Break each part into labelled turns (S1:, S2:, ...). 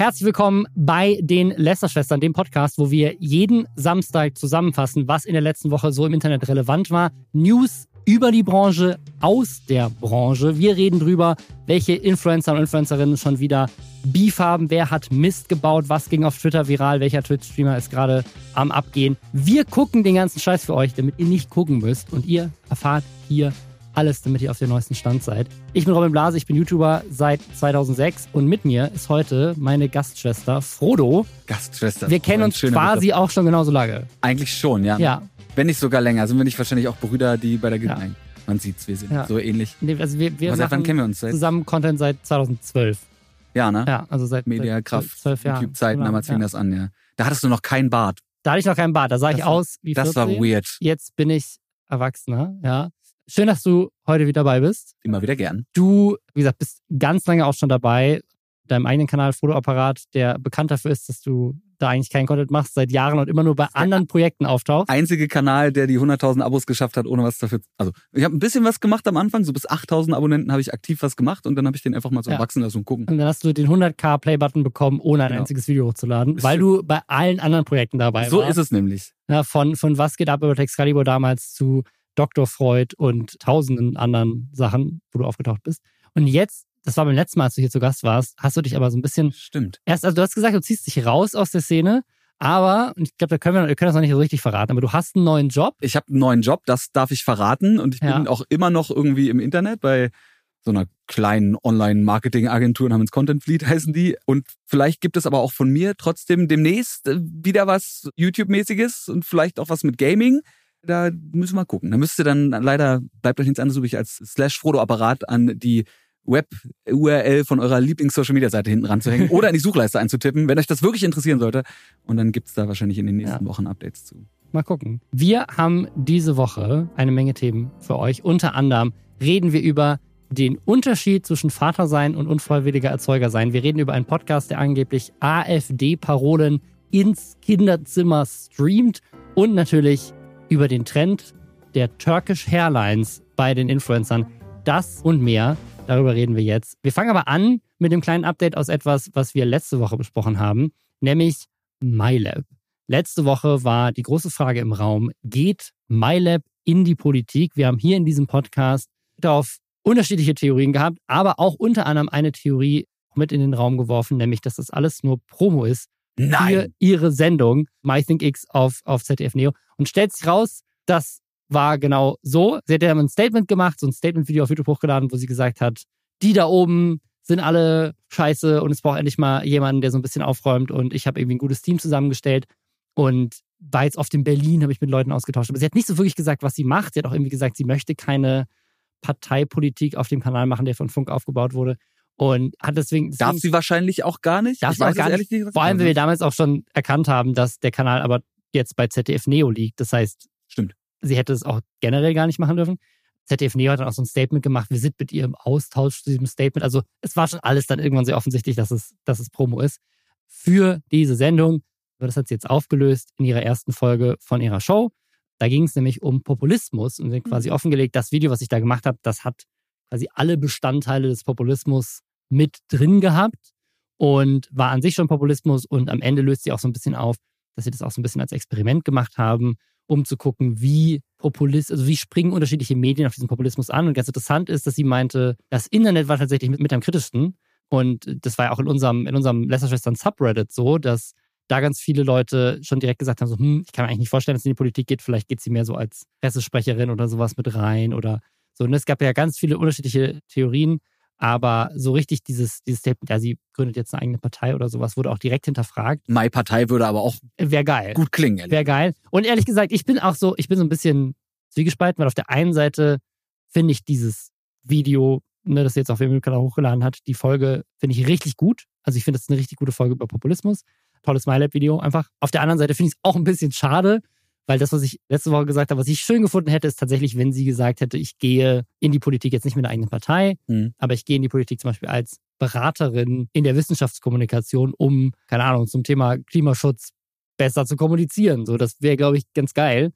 S1: Herzlich willkommen bei den Lästerschwestern, dem Podcast, wo wir jeden Samstag zusammenfassen, was in der letzten Woche so im Internet relevant war. News über die Branche, aus der Branche. Wir reden drüber, welche Influencer und Influencerinnen schon wieder Beef haben, wer hat Mist gebaut, was ging auf Twitter viral, welcher Twitch-Streamer ist gerade am Abgehen. Wir gucken den ganzen Scheiß für euch, damit ihr nicht gucken müsst und ihr erfahrt hier alles, damit ihr auf dem neuesten Stand seid. Ich bin Robin Blase, ich bin YouTuber seit 2006 und mit mir ist heute meine Gastschwester Frodo.
S2: Gastschwester.
S1: Wir kennen uns quasi Begriff. auch schon genauso lange.
S2: Eigentlich schon, ja.
S1: Ja.
S2: Wenn nicht sogar länger, sind wir nicht wahrscheinlich auch Brüder, die bei der Gilde. Ja. Man sieht's, wir sind ja. so ähnlich.
S1: Nee, also wir, wir
S2: seit wann kennen wir uns?
S1: Seit? Zusammen Content seit 2012.
S2: Ja, ne?
S1: Ja, also seit
S2: Mediakraft. YouTube-Zeiten, damals fing ja. das an, ja. Da hattest du noch keinen Bart.
S1: Da hatte ich noch keinen Bart, da sah das ich aus wie
S2: 14. Das war weird.
S1: Jetzt bin ich Erwachsener, ja. Schön, dass du heute wieder dabei bist.
S2: Immer wieder gern.
S1: Du, wie gesagt, bist ganz lange auch schon dabei. Deinem eigenen Kanal Fotoapparat, der bekannt dafür ist, dass du da eigentlich keinen Content machst seit Jahren und immer nur bei anderen Projekten auftauchst.
S2: Einzige Kanal, der die 100.000 Abos geschafft hat, ohne was dafür. Also ich habe ein bisschen was gemacht am Anfang, so bis 8.000 Abonnenten habe ich aktiv was gemacht und dann habe ich den einfach mal so ja. wachsen lassen und gucken.
S1: Und dann hast du den 100k Play-Button bekommen, ohne ein genau. einziges Video hochzuladen, ist weil schön. du bei allen anderen Projekten dabei
S2: warst.
S1: So
S2: ist es nämlich.
S1: Ja, von, von was geht ab über Texcalibur damals zu Dr. Freud und tausenden anderen Sachen, wo du aufgetaucht bist. Und jetzt, das war beim letzten Mal, als du hier zu Gast warst, hast du dich aber so ein bisschen.
S2: Stimmt.
S1: Erst, also du hast gesagt, du ziehst dich raus aus der Szene. Aber, und ich glaube, da können wir, wir können das noch nicht so richtig verraten, aber du hast einen neuen Job.
S2: Ich habe einen neuen Job, das darf ich verraten. Und ich bin ja. auch immer noch irgendwie im Internet bei so einer kleinen Online-Marketing-Agentur namens Content Fleet heißen die. Und vielleicht gibt es aber auch von mir trotzdem demnächst äh, wieder was YouTube-mäßiges und vielleicht auch was mit Gaming. Da müssen wir gucken. Da müsst ihr dann leider, bleibt euch nichts anderes übrig, als slash Frodo-Apparat an die Web-URL von eurer Lieblings-Social-Media-Seite hinten ranzuhängen oder in die Suchleiste einzutippen, wenn euch das wirklich interessieren sollte. Und dann gibt's da wahrscheinlich in den nächsten ja. Wochen Updates zu.
S1: Mal gucken. Wir haben diese Woche eine Menge Themen für euch. Unter anderem reden wir über den Unterschied zwischen Vater sein und unfreiwilliger Erzeuger sein. Wir reden über einen Podcast, der angeblich AfD-Parolen ins Kinderzimmer streamt und natürlich über den Trend der Turkish Hairlines bei den Influencern. Das und mehr, darüber reden wir jetzt. Wir fangen aber an mit dem kleinen Update aus etwas, was wir letzte Woche besprochen haben, nämlich MyLab. Letzte Woche war die große Frage im Raum, geht MyLab in die Politik? Wir haben hier in diesem Podcast auf unterschiedliche Theorien gehabt, aber auch unter anderem eine Theorie mit in den Raum geworfen, nämlich, dass das alles nur Promo ist
S2: Nein.
S1: für ihre Sendung MyThinkX auf, auf ZDF Neo und stellt sich raus, das war genau so. Sie hat ja ein Statement gemacht, so ein Statement-Video auf YouTube hochgeladen, wo sie gesagt hat, die da oben sind alle scheiße und es braucht endlich mal jemanden, der so ein bisschen aufräumt und ich habe irgendwie ein gutes Team zusammengestellt und war jetzt oft in Berlin, habe ich mit Leuten ausgetauscht. Aber sie hat nicht so wirklich gesagt, was sie macht. Sie hat auch irgendwie gesagt, sie möchte keine Parteipolitik auf dem Kanal machen, der von Funk aufgebaut wurde. Und hat deswegen.
S2: Darf sie wahrscheinlich auch gar nicht?
S1: Darf
S2: ich weiß
S1: auch gar nicht.
S2: nicht
S1: Vor allem, weil wir damals auch schon erkannt haben, dass der Kanal aber jetzt bei ZDF Neo liegt. Das heißt,
S2: stimmt.
S1: Sie hätte es auch generell gar nicht machen dürfen. ZDF Neo hat dann auch so ein Statement gemacht. Wir sind mit ihr im Austausch zu diesem Statement. Also es war schon alles dann irgendwann sehr offensichtlich, dass es, dass es Promo ist für diese Sendung. Das hat sie jetzt aufgelöst in ihrer ersten Folge von ihrer Show. Da ging es nämlich um Populismus und sie quasi mhm. offengelegt, das Video, was ich da gemacht habe, das hat quasi alle Bestandteile des Populismus mit drin gehabt und war an sich schon Populismus und am Ende löst sie auch so ein bisschen auf, dass sie das auch so ein bisschen als Experiment gemacht haben, um zu gucken, wie Populist, also wie springen unterschiedliche Medien auf diesen Populismus an. Und ganz interessant ist, dass sie meinte, das Internet war tatsächlich mit, mit am kritischsten. Und das war ja auch in unserem, in unserem Lästerschwestern Subreddit so, dass da ganz viele Leute schon direkt gesagt haben, so, hm, ich kann mir eigentlich nicht vorstellen, dass sie in die Politik geht, vielleicht geht sie mehr so als Pressesprecherin oder sowas mit rein oder so. Und es gab ja ganz viele unterschiedliche Theorien. Aber so richtig dieses, dieses Statement, ja, sie gründet jetzt eine eigene Partei oder sowas, wurde auch direkt hinterfragt.
S2: My Partei würde aber auch
S1: Wäre geil.
S2: gut klingen.
S1: Wäre geil. Und ehrlich gesagt, ich bin auch so, ich bin so ein bisschen zwiegespalten, weil auf der einen Seite finde ich dieses Video, ne, das jetzt auf dem Kanal hochgeladen hat, die Folge finde ich richtig gut. Also ich finde, das ist eine richtig gute Folge über Populismus. Tolles MyLab-Video einfach. Auf der anderen Seite finde ich es auch ein bisschen schade, weil das, was ich letzte Woche gesagt habe, was ich schön gefunden hätte, ist tatsächlich, wenn sie gesagt hätte, ich gehe in die Politik jetzt nicht mit einer eigenen Partei, mhm. aber ich gehe in die Politik zum Beispiel als Beraterin in der Wissenschaftskommunikation, um, keine Ahnung, zum Thema Klimaschutz besser zu kommunizieren. So, das wäre, glaube ich, ganz geil.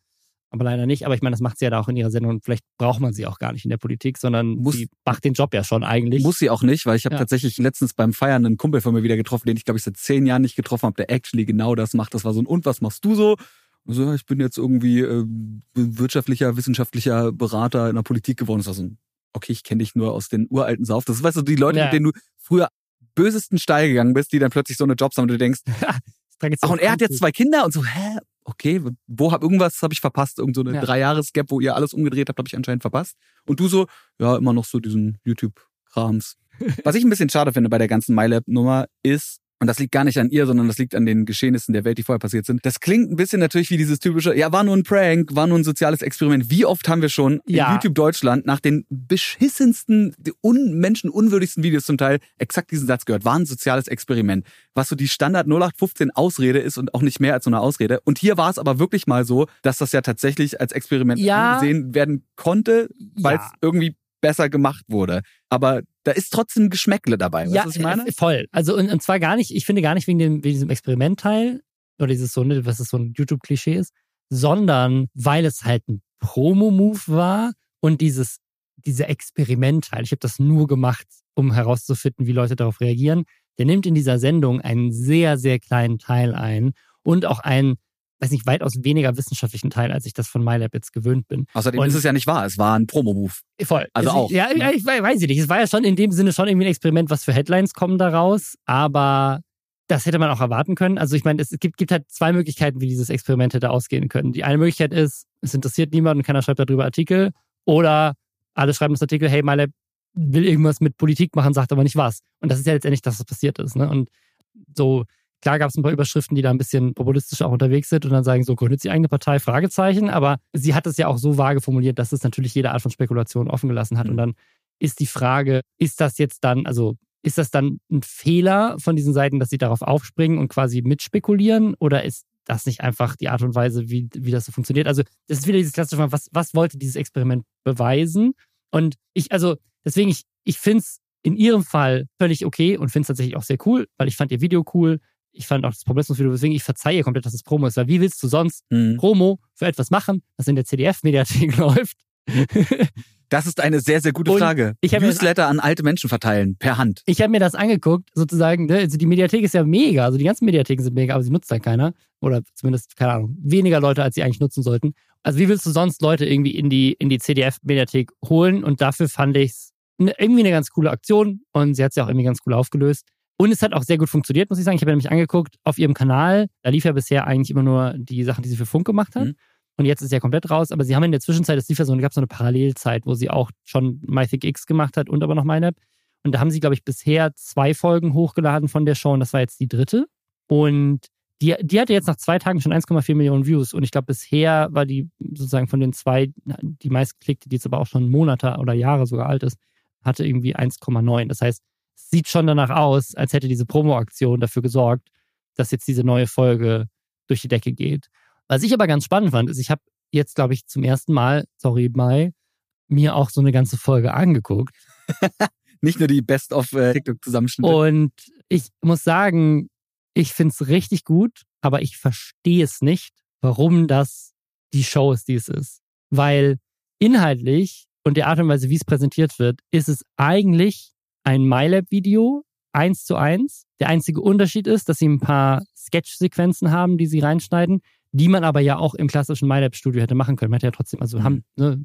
S1: aber leider nicht. Aber ich meine, das macht sie ja da auch in ihrer Sendung und vielleicht braucht man sie auch gar nicht in der Politik, sondern muss, sie macht den Job ja schon eigentlich.
S2: Muss sie auch nicht, weil ich habe ja. tatsächlich letztens beim Feiern einen Kumpel von mir wieder getroffen, den ich glaube ich seit zehn Jahren nicht getroffen habe, der actually genau das macht. Das war so ein und was machst du so? Also ich bin jetzt irgendwie äh, wirtschaftlicher, wissenschaftlicher Berater in der Politik geworden. Das war so ein, okay, ich kenne dich nur aus den uralten Sauf. Das ist, weißt du, die Leute, ja. mit denen du früher bösesten Steil gegangen bist, die dann plötzlich so eine Jobs haben und du denkst, ach, und er hat jetzt zwei Kinder und so, hä? Okay, wo hab irgendwas habe ich verpasst? Irgend so eine ja. drei Jahres Gap, wo ihr alles umgedreht habt, habe ich anscheinend verpasst. Und du so, ja, immer noch so diesen YouTube-Krams. Was ich ein bisschen schade finde bei der ganzen MyLab-Nummer ist, und das liegt gar nicht an ihr, sondern das liegt an den Geschehnissen der Welt, die vorher passiert sind. Das klingt ein bisschen natürlich wie dieses typische, ja, war nur ein Prank, war nur ein soziales Experiment. Wie oft haben wir schon ja. in YouTube Deutschland nach den beschissensten, un menschenunwürdigsten Videos zum Teil exakt diesen Satz gehört, war ein soziales Experiment. Was so die Standard 0815 Ausrede ist und auch nicht mehr als so eine Ausrede. Und hier war es aber wirklich mal so, dass das ja tatsächlich als Experiment ja. angesehen werden konnte, weil es ja. irgendwie besser gemacht wurde. Aber da ist trotzdem Geschmäckle dabei. Weißt
S1: ja, was ich meine? Äh, voll. Also und, und zwar gar nicht, ich finde gar nicht wegen, dem, wegen diesem Experimentteil oder dieses so, ne, was es so ein YouTube-Klischee ist, sondern weil es halt ein Promo-Move war und dieses, dieser Experimentteil. Ich habe das nur gemacht, um herauszufinden, wie Leute darauf reagieren. Der nimmt in dieser Sendung einen sehr, sehr kleinen Teil ein und auch einen weiß nicht, weitaus weniger wissenschaftlichen Teil, als ich das von MyLab jetzt gewöhnt bin.
S2: Außerdem und ist es ja nicht wahr, es war ein Promo-Move.
S1: Voll.
S2: Also
S1: es,
S2: auch.
S1: Ja, ja, ich weiß nicht. Es war ja schon in dem Sinne schon irgendwie ein Experiment, was für Headlines kommen daraus, aber das hätte man auch erwarten können. Also ich meine, es gibt, gibt halt zwei Möglichkeiten, wie dieses Experiment hätte ausgehen können. Die eine Möglichkeit ist, es interessiert niemand und keiner schreibt darüber Artikel. Oder alle schreiben das Artikel, hey, MyLab will irgendwas mit Politik machen, sagt aber nicht was. Und das ist ja letztendlich das, was passiert ist. Ne? Und so Klar gab es ein paar Überschriften, die da ein bisschen populistisch auch unterwegs sind und dann sagen, so gründet sie eigene Partei, Fragezeichen. Aber sie hat es ja auch so vage formuliert, dass es natürlich jede Art von Spekulation offen gelassen hat. Mhm. Und dann ist die Frage, ist das jetzt dann, also ist das dann ein Fehler von diesen Seiten, dass sie darauf aufspringen und quasi mitspekulieren? Oder ist das nicht einfach die Art und Weise, wie, wie das so funktioniert? Also, das ist wieder dieses klassische, was, was wollte dieses Experiment beweisen? Und ich, also, deswegen, ich, ich finde es in ihrem Fall völlig okay und finde es tatsächlich auch sehr cool, weil ich fand ihr Video cool ich fand auch das Populismusvideo, deswegen ich verzeihe komplett, dass es Promo ist, weil wie willst du sonst mhm. Promo für etwas machen, das in der CDF-Mediathek läuft?
S2: Das ist eine sehr, sehr gute und Frage. Ich Newsletter an alte Menschen verteilen, per Hand.
S1: Ich habe mir das angeguckt, sozusagen. Ne? Also die Mediathek ist ja mega. Also die ganzen Mediatheken sind mega, aber sie nutzt halt keiner. Oder zumindest, keine Ahnung, weniger Leute, als sie eigentlich nutzen sollten. Also wie willst du sonst Leute irgendwie in die, in die CDF-Mediathek holen? Und dafür fand ich es irgendwie eine ganz coole Aktion. Und sie hat es ja auch irgendwie ganz cool aufgelöst. Und es hat auch sehr gut funktioniert, muss ich sagen. Ich habe nämlich angeguckt auf ihrem Kanal. Da lief ja bisher eigentlich immer nur die Sachen, die sie für Funk gemacht hat. Mhm. Und jetzt ist sie ja komplett raus. Aber sie haben in der Zwischenzeit, es lief ja so, gab so eine Parallelzeit, wo sie auch schon MyThic X gemacht hat und aber noch MyLab. Und da haben sie, glaube ich, bisher zwei Folgen hochgeladen von der Show und das war jetzt die dritte. Und die, die hatte jetzt nach zwei Tagen schon 1,4 Millionen Views. Und ich glaube, bisher war die sozusagen von den zwei die meistgeklickte, die jetzt aber auch schon Monate oder Jahre sogar alt ist, hatte irgendwie 1,9. Das heißt, sieht schon danach aus, als hätte diese Promo-Aktion dafür gesorgt, dass jetzt diese neue Folge durch die Decke geht. Was ich aber ganz spannend fand, ist, ich habe jetzt, glaube ich, zum ersten Mal, sorry, Mai, mir auch so eine ganze Folge angeguckt.
S2: Nicht nur die Best of äh.
S1: Und ich muss sagen, ich finde es richtig gut, aber ich verstehe es nicht, warum das die Show ist, die es ist. Weil inhaltlich und der Art und Weise, wie es präsentiert wird, ist es eigentlich ein MyLab-Video, eins zu eins. Der einzige Unterschied ist, dass sie ein paar Sketch-Sequenzen haben, die sie reinschneiden, die man aber ja auch im klassischen MyLab-Studio hätte machen können. Man hätte ja trotzdem, also mhm. haben, ne,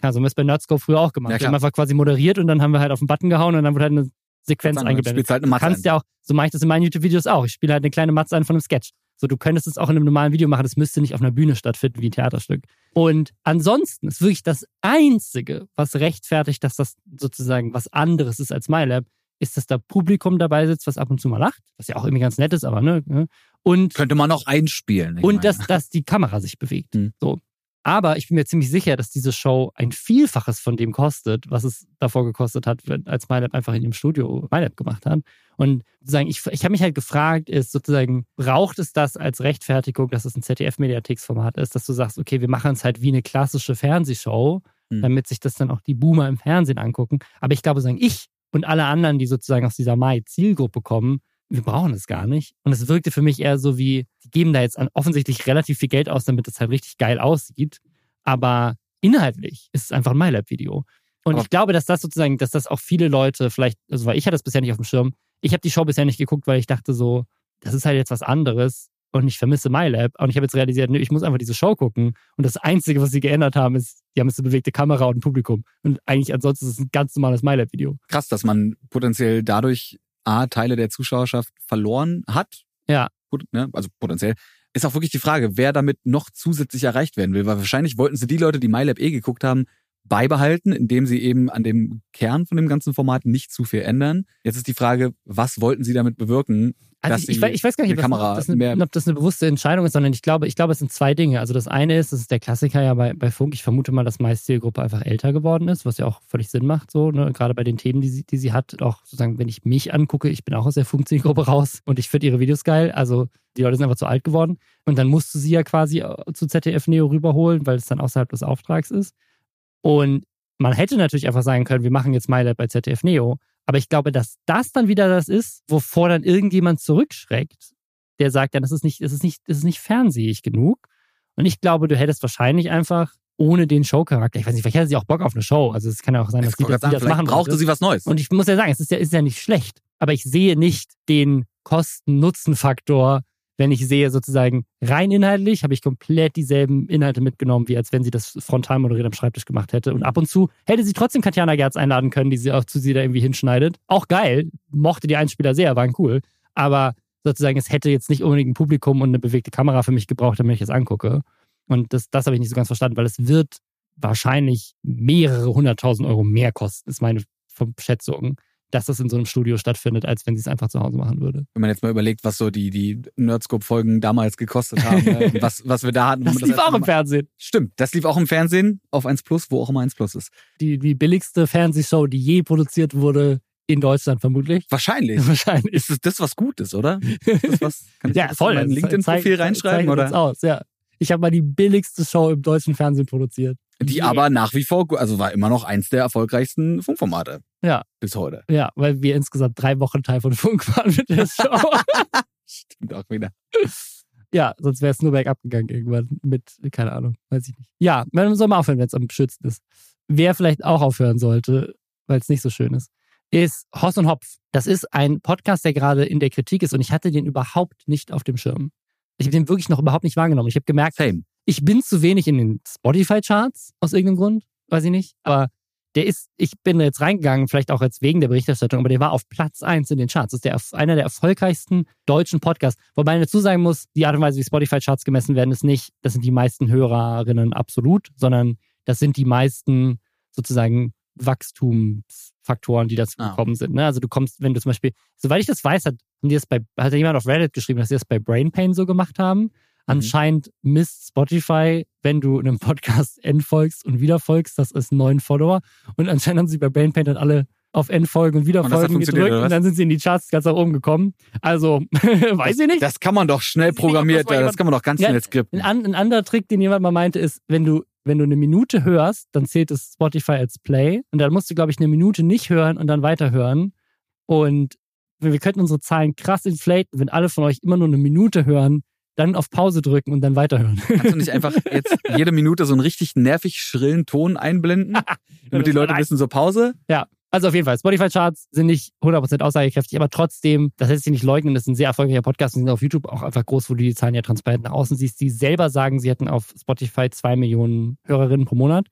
S1: also haben wir es bei Nerdscope früher auch gemacht. Ja, wir haben einfach quasi moderiert und dann haben wir halt auf den Button gehauen und dann wurde halt eine Sequenz eingeblendet.
S2: Halt eine
S1: du kannst ja auch, so mache ich das in meinen YouTube-Videos auch. Ich spiele halt eine kleine Matze ein von einem Sketch. So, du könntest es auch in einem normalen Video machen, das müsste nicht auf einer Bühne stattfinden wie ein Theaterstück. Und ansonsten ist wirklich das Einzige, was rechtfertigt, dass das sozusagen was anderes ist als MyLab, ist, dass da Publikum dabei sitzt, was ab und zu mal lacht, was ja auch irgendwie ganz nett ist, aber ne. ne? Und
S2: könnte man auch einspielen.
S1: Und dass, dass die Kamera sich bewegt. Hm. So. Aber ich bin mir ziemlich sicher, dass diese Show ein Vielfaches von dem kostet, was es davor gekostet hat, als MyLab einfach in ihrem Studio MyLab gemacht hat. Und sozusagen, ich, ich habe mich halt gefragt, ist sozusagen, braucht es das als Rechtfertigung, dass es ein ZDF-Mediatheks-Format ist, dass du sagst, okay, wir machen es halt wie eine klassische Fernsehshow, mhm. damit sich das dann auch die Boomer im Fernsehen angucken. Aber ich glaube, sagen ich und alle anderen, die sozusagen aus dieser Mai-Zielgruppe kommen, wir brauchen es gar nicht. Und es wirkte für mich eher so wie, die geben da jetzt offensichtlich relativ viel Geld aus, damit es halt richtig geil aussieht. Aber inhaltlich ist es einfach ein MyLab-Video. Und aber ich glaube, dass das sozusagen, dass das auch viele Leute vielleicht, also weil ich hatte das bisher nicht auf dem Schirm, ich habe die Show bisher nicht geguckt, weil ich dachte so, das ist halt jetzt was anderes und ich vermisse MyLab. Und ich habe jetzt realisiert, nö, ich muss einfach diese Show gucken. Und das Einzige, was sie geändert haben, ist, die haben jetzt eine bewegte Kamera und ein Publikum. Und eigentlich ansonsten ist es ein ganz normales MyLab-Video.
S2: Krass, dass man potenziell dadurch A, Teile der Zuschauerschaft verloren hat.
S1: Ja.
S2: Ne? Also potenziell. Ist auch wirklich die Frage, wer damit noch zusätzlich erreicht werden will. Weil wahrscheinlich wollten sie die Leute, die MyLab eh geguckt haben, beibehalten, indem sie eben an dem Kern von dem ganzen Format nicht zu viel ändern. Jetzt ist die Frage, was wollten sie damit bewirken?
S1: Also ich, ich, weiß gar nicht, ob das, eine, ob das, eine, bewusste Entscheidung ist, sondern ich glaube, ich glaube, es sind zwei Dinge. Also das eine ist, das ist der Klassiker ja bei, bei Funk. Ich vermute mal, dass meist Zielgruppe einfach älter geworden ist, was ja auch völlig Sinn macht, so, ne? gerade bei den Themen, die sie, die sie hat. Auch sozusagen, wenn ich mich angucke, ich bin auch aus der Funk-Zielgruppe raus und ich finde ihre Videos geil. Also die Leute sind einfach zu alt geworden. Und dann musst du sie ja quasi äh, zu ZDF Neo rüberholen, weil es dann außerhalb des Auftrags ist. Und man hätte natürlich einfach sagen können, wir machen jetzt MyLab bei ZDF Neo. Aber ich glaube, dass das dann wieder das ist, wovor dann irgendjemand zurückschreckt, der sagt, ja, das ist nicht, das ist nicht, das ist nicht fernsehig genug. Und ich glaube, du hättest wahrscheinlich einfach ohne den Showcharakter. Ich weiß nicht, vielleicht hätte sie auch Bock auf eine Show. Also es kann ja auch sein, dass sie das, sagen, das machen
S2: brauchte sie was Neues.
S1: Und ich muss ja sagen, es ist ja, ist ja nicht schlecht. Aber ich sehe nicht den Kosten-Nutzen-Faktor, wenn ich sehe, sozusagen rein inhaltlich, habe ich komplett dieselben Inhalte mitgenommen, wie als wenn sie das frontal moderiert am Schreibtisch gemacht hätte. Und ab und zu hätte sie trotzdem Katjana Gerz einladen können, die sie auch zu sie da irgendwie hinschneidet. Auch geil, mochte die Einspieler sehr, waren cool. Aber sozusagen, es hätte jetzt nicht unbedingt ein Publikum und eine bewegte Kamera für mich gebraucht, damit ich es angucke. Und das, das habe ich nicht so ganz verstanden, weil es wird wahrscheinlich mehrere hunderttausend Euro mehr kosten, ist meine Schätzung dass das in so einem Studio stattfindet, als wenn sie es einfach zu Hause machen würde.
S2: Wenn man jetzt mal überlegt, was so die, die Nerdscope-Folgen damals gekostet haben, ne? was, was wir da hatten.
S1: Das lief das auch im Fernsehen.
S2: Stimmt, das lief auch im Fernsehen auf 1 Plus, wo auch immer 1 Plus ist.
S1: Die, die billigste Fernsehshow, die je produziert wurde, in Deutschland vermutlich.
S2: Wahrscheinlich.
S1: Wahrscheinlich.
S2: Ist das was Gutes, oder? Das was,
S1: kann ich ja, das voll.
S2: mein LinkedIn-Profil reinschreiben? Oder?
S1: aus, ja. Ich habe mal die billigste Show im deutschen Fernsehen produziert.
S2: Die yeah. aber nach wie vor, also war immer noch eins der erfolgreichsten Funkformate.
S1: Ja.
S2: Bis heute.
S1: Ja, weil wir insgesamt drei Wochen Teil von Funk waren mit der Show.
S2: Stimmt auch wieder.
S1: Ja, sonst wäre es nur bergab gegangen irgendwann mit, keine Ahnung, weiß ich nicht. Ja, man soll mal aufhören, wenn es am schönsten ist. Wer vielleicht auch aufhören sollte, weil es nicht so schön ist, ist Hoss und Hopf. Das ist ein Podcast, der gerade in der Kritik ist und ich hatte den überhaupt nicht auf dem Schirm. Ich habe den wirklich noch überhaupt nicht wahrgenommen. Ich habe gemerkt,
S2: Same.
S1: Ich bin zu wenig in den Spotify-Charts aus irgendeinem Grund, weiß ich nicht. Aber der ist, ich bin jetzt reingegangen, vielleicht auch jetzt wegen der Berichterstattung, aber der war auf Platz 1 in den Charts. Das ist der, einer der erfolgreichsten deutschen Podcasts. Wobei man dazu sagen muss, die Art und Weise, wie Spotify-Charts gemessen werden, ist nicht, das sind die meisten Hörerinnen absolut, sondern das sind die meisten sozusagen Wachstumsfaktoren, die dazu ah. gekommen sind. Ne? Also du kommst, wenn du zum Beispiel, soweit ich das weiß, hat, haben die das bei, hat jemand auf Reddit geschrieben, dass sie das bei Brain Pain so gemacht haben. Mhm. Anscheinend misst Spotify, wenn du einem Podcast entfolgst und wieder folgst, das ist neun Follower. Und anscheinend haben sie bei BrainPaint dann alle auf Endfolgen und Wiederfolgen und gedrückt und dann sind sie in die Charts ganz nach oben gekommen. Also, weiß ich nicht.
S2: Das kann man doch schnell programmiert, das, das kann man doch ganz ja, schnell skripten.
S1: Ein, ein, anderer Trick, den jemand mal meinte, ist, wenn du, wenn du eine Minute hörst, dann zählt es Spotify als Play und dann musst du, glaube ich, eine Minute nicht hören und dann weiterhören. Und wir könnten unsere Zahlen krass inflaten, wenn alle von euch immer nur eine Minute hören, dann auf Pause drücken und dann weiterhören.
S2: Kannst du nicht einfach jetzt jede Minute so einen richtig nervig schrillen Ton einblenden, damit die Leute wissen, so Pause?
S1: Ja. Also auf jeden Fall, Spotify-Charts sind nicht 100% aussagekräftig, aber trotzdem, das lässt sich nicht leugnen, das ist ein sehr erfolgreicher Podcast und sind auf YouTube auch einfach groß, wo du die Zahlen ja transparent nach außen siehst. Die selber sagen, sie hätten auf Spotify zwei Millionen Hörerinnen pro Monat,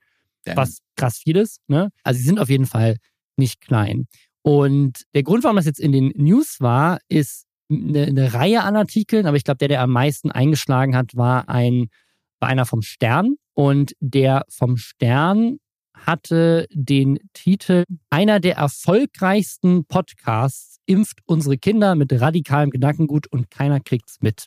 S1: Damn. was krass viel ist. Ne? Also sie sind auf jeden Fall nicht klein. Und der Grund, warum das jetzt in den News war, ist, eine, eine Reihe an Artikeln, aber ich glaube, der, der am meisten eingeschlagen hat, war ein, war einer vom Stern. Und der vom Stern hatte den Titel Einer der erfolgreichsten Podcasts impft unsere Kinder mit radikalem Gedankengut und keiner kriegt's mit.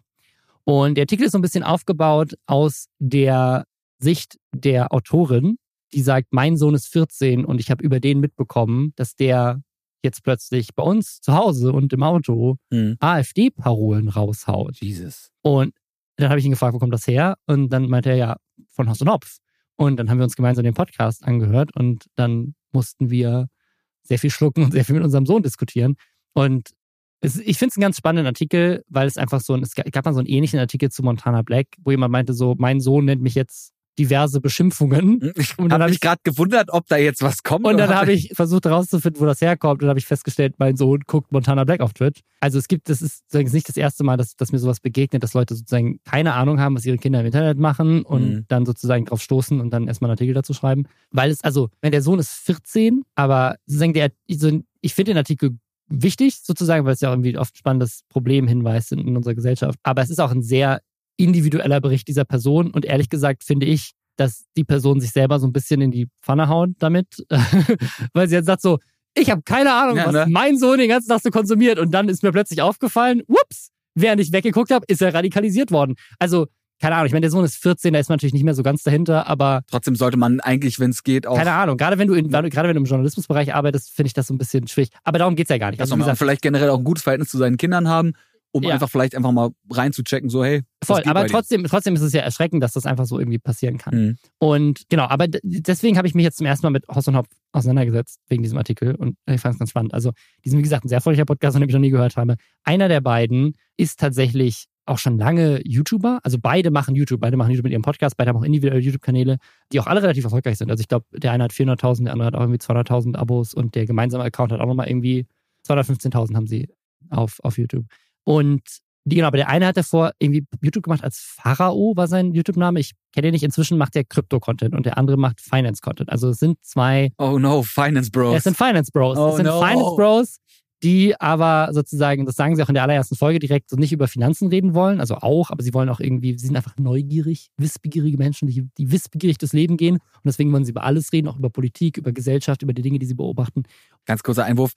S1: Und der Artikel ist so ein bisschen aufgebaut aus der Sicht der Autorin, die sagt, mein Sohn ist 14 und ich habe über den mitbekommen, dass der jetzt plötzlich bei uns zu Hause und im Auto mhm. AfD-Parolen raushaut.
S2: Jesus.
S1: Und dann habe ich ihn gefragt, wo kommt das her? Und dann meinte er ja, von Haus und Hopf. Und dann haben wir uns gemeinsam den Podcast angehört und dann mussten wir sehr viel schlucken und sehr viel mit unserem Sohn diskutieren. Und es, ich finde es einen ganz spannenden Artikel, weil es einfach so ein, es gab mal so einen ähnlichen Artikel zu Montana Black, wo jemand meinte so, mein Sohn nennt mich jetzt diverse Beschimpfungen.
S2: Hm, ich habe hab mich gerade gewundert, ob da jetzt was kommt.
S1: Und dann habe ich versucht herauszufinden, wo das herkommt. Und dann habe ich festgestellt, mein Sohn guckt Montana Black auf Twitch. Also es gibt, das ist sozusagen nicht das erste Mal, dass, dass mir sowas begegnet, dass Leute sozusagen keine Ahnung haben, was ihre Kinder im Internet machen und mhm. dann sozusagen drauf stoßen und dann erstmal einen Artikel dazu schreiben. Weil es, also, wenn der Sohn ist 14, aber sozusagen der, ich finde den Artikel wichtig, sozusagen, weil es ja auch irgendwie oft spannendes Problem hinweist in, in unserer Gesellschaft. Aber es ist auch ein sehr individueller Bericht dieser Person und ehrlich gesagt finde ich, dass die Person sich selber so ein bisschen in die Pfanne haut damit, weil sie jetzt sagt so, ich habe keine Ahnung, ja, was ne? mein Sohn den ganzen Tag so konsumiert und dann ist mir plötzlich aufgefallen, ups, während ich weggeguckt habe, ist er radikalisiert worden. Also keine Ahnung, ich meine, der Sohn ist 14, da ist man natürlich nicht mehr so ganz dahinter, aber.
S2: Trotzdem sollte man eigentlich, wenn es geht, auch.
S1: Keine Ahnung, gerade wenn du, in, gerade wenn du im Journalismusbereich arbeitest, finde ich das so ein bisschen schwierig. Aber darum geht es ja gar nicht.
S2: Also, also vielleicht generell auch ein gutes Verhältnis zu seinen Kindern haben um ja. einfach vielleicht einfach mal reinzuchecken, so hey.
S1: Voll, aber trotzdem, trotzdem ist es ja erschreckend, dass das einfach so irgendwie passieren kann. Mhm. Und genau, aber deswegen habe ich mich jetzt zum ersten Mal mit Hoss und Hopf auseinandergesetzt, wegen diesem Artikel und ich fand es ganz spannend. Also, diesen, wie gesagt, ein sehr erfolgreicher Podcast, den ich noch nie gehört habe. Einer der beiden ist tatsächlich auch schon lange YouTuber. Also beide machen YouTube, beide machen YouTube mit ihrem Podcast, beide haben auch individuelle YouTube-Kanäle, die auch alle relativ erfolgreich sind. Also ich glaube, der eine hat 400.000, der andere hat auch irgendwie 200.000 Abos und der gemeinsame Account hat auch nochmal irgendwie 215.000 haben sie auf, auf YouTube. Und die, genau, aber der eine hat davor irgendwie YouTube gemacht als Pharao, war sein YouTube-Name. Ich kenne ihn nicht. Inzwischen macht der Crypto-Content und der andere macht Finance-Content. Also es sind zwei.
S2: Oh no, Finance Bros.
S1: Es sind Finance Bros. Oh es sind no. Finance Bros, die aber sozusagen, das sagen sie auch in der allerersten Folge direkt, so nicht über Finanzen reden wollen. Also auch, aber sie wollen auch irgendwie, sie sind einfach neugierig, wissbegierige Menschen, die, die wissbegierig durchs Leben gehen. Und deswegen wollen sie über alles reden, auch über Politik, über Gesellschaft, über die Dinge, die sie beobachten.
S2: Ganz kurzer Einwurf.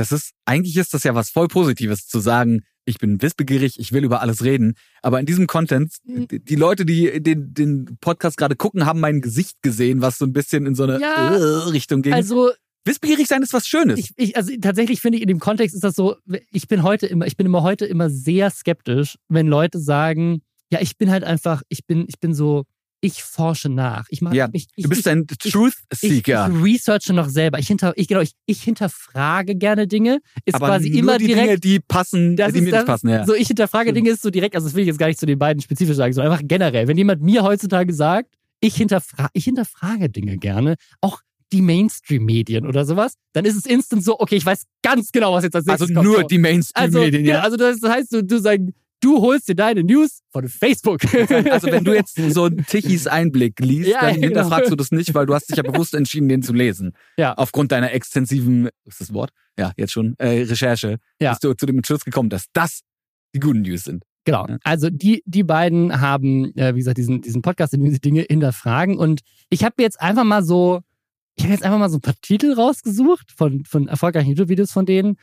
S2: Das ist, eigentlich ist das ja was voll Positives zu sagen, ich bin wissbegierig, ich will über alles reden. Aber in diesem Content, hm. die Leute, die den, den Podcast gerade gucken, haben mein Gesicht gesehen, was so ein bisschen in so eine ja, Richtung ging.
S1: Also
S2: Wissbegierig sein ist was Schönes.
S1: Ich, ich, also tatsächlich finde ich in dem Kontext ist das so, ich bin heute immer, ich bin immer heute immer sehr skeptisch, wenn Leute sagen, ja, ich bin halt einfach, ich bin, ich bin so, ich forsche nach. Ich
S2: mag,
S1: ja,
S2: ich, du bist ein Truth Seeker.
S1: Ich, ich, researche noch selber. Ich hinter, ich genau, ich, ich hinterfrage gerne Dinge. Ist
S2: Aber
S1: quasi
S2: nur
S1: immer
S2: die
S1: direkt.
S2: Dinge, die passen,
S1: das
S2: die mir nicht passen. Ja.
S1: So, ich hinterfrage Dinge ist so direkt. Also das will ich jetzt gar nicht zu den beiden spezifisch sagen, sondern einfach generell. Wenn jemand mir heutzutage sagt, ich hinterfrage, ich hinterfrage Dinge gerne, auch die Mainstream-Medien oder sowas, dann ist es instant so, okay, ich weiß ganz genau, was jetzt als
S2: nächstes Also nur die Mainstream-Medien,
S1: also,
S2: ja.
S1: Also das heißt, du, du sagst, du holst dir deine News von Facebook.
S2: Also wenn du jetzt so einen Tichys Einblick liest, ja, dann genau. hinterfragst du das nicht, weil du hast dich ja bewusst entschieden, den zu lesen.
S1: Ja.
S2: Aufgrund deiner extensiven, ist das Wort? Ja, jetzt schon, äh, Recherche, ja. bist du zu dem Entschluss gekommen, dass das die guten News sind.
S1: Genau. Also die, die beiden haben, äh, wie gesagt, diesen, diesen Podcast, in dem sie Dinge hinterfragen. Und ich habe jetzt einfach mal so, ich habe jetzt einfach mal so ein paar Titel rausgesucht von, von erfolgreichen YouTube-Videos von denen.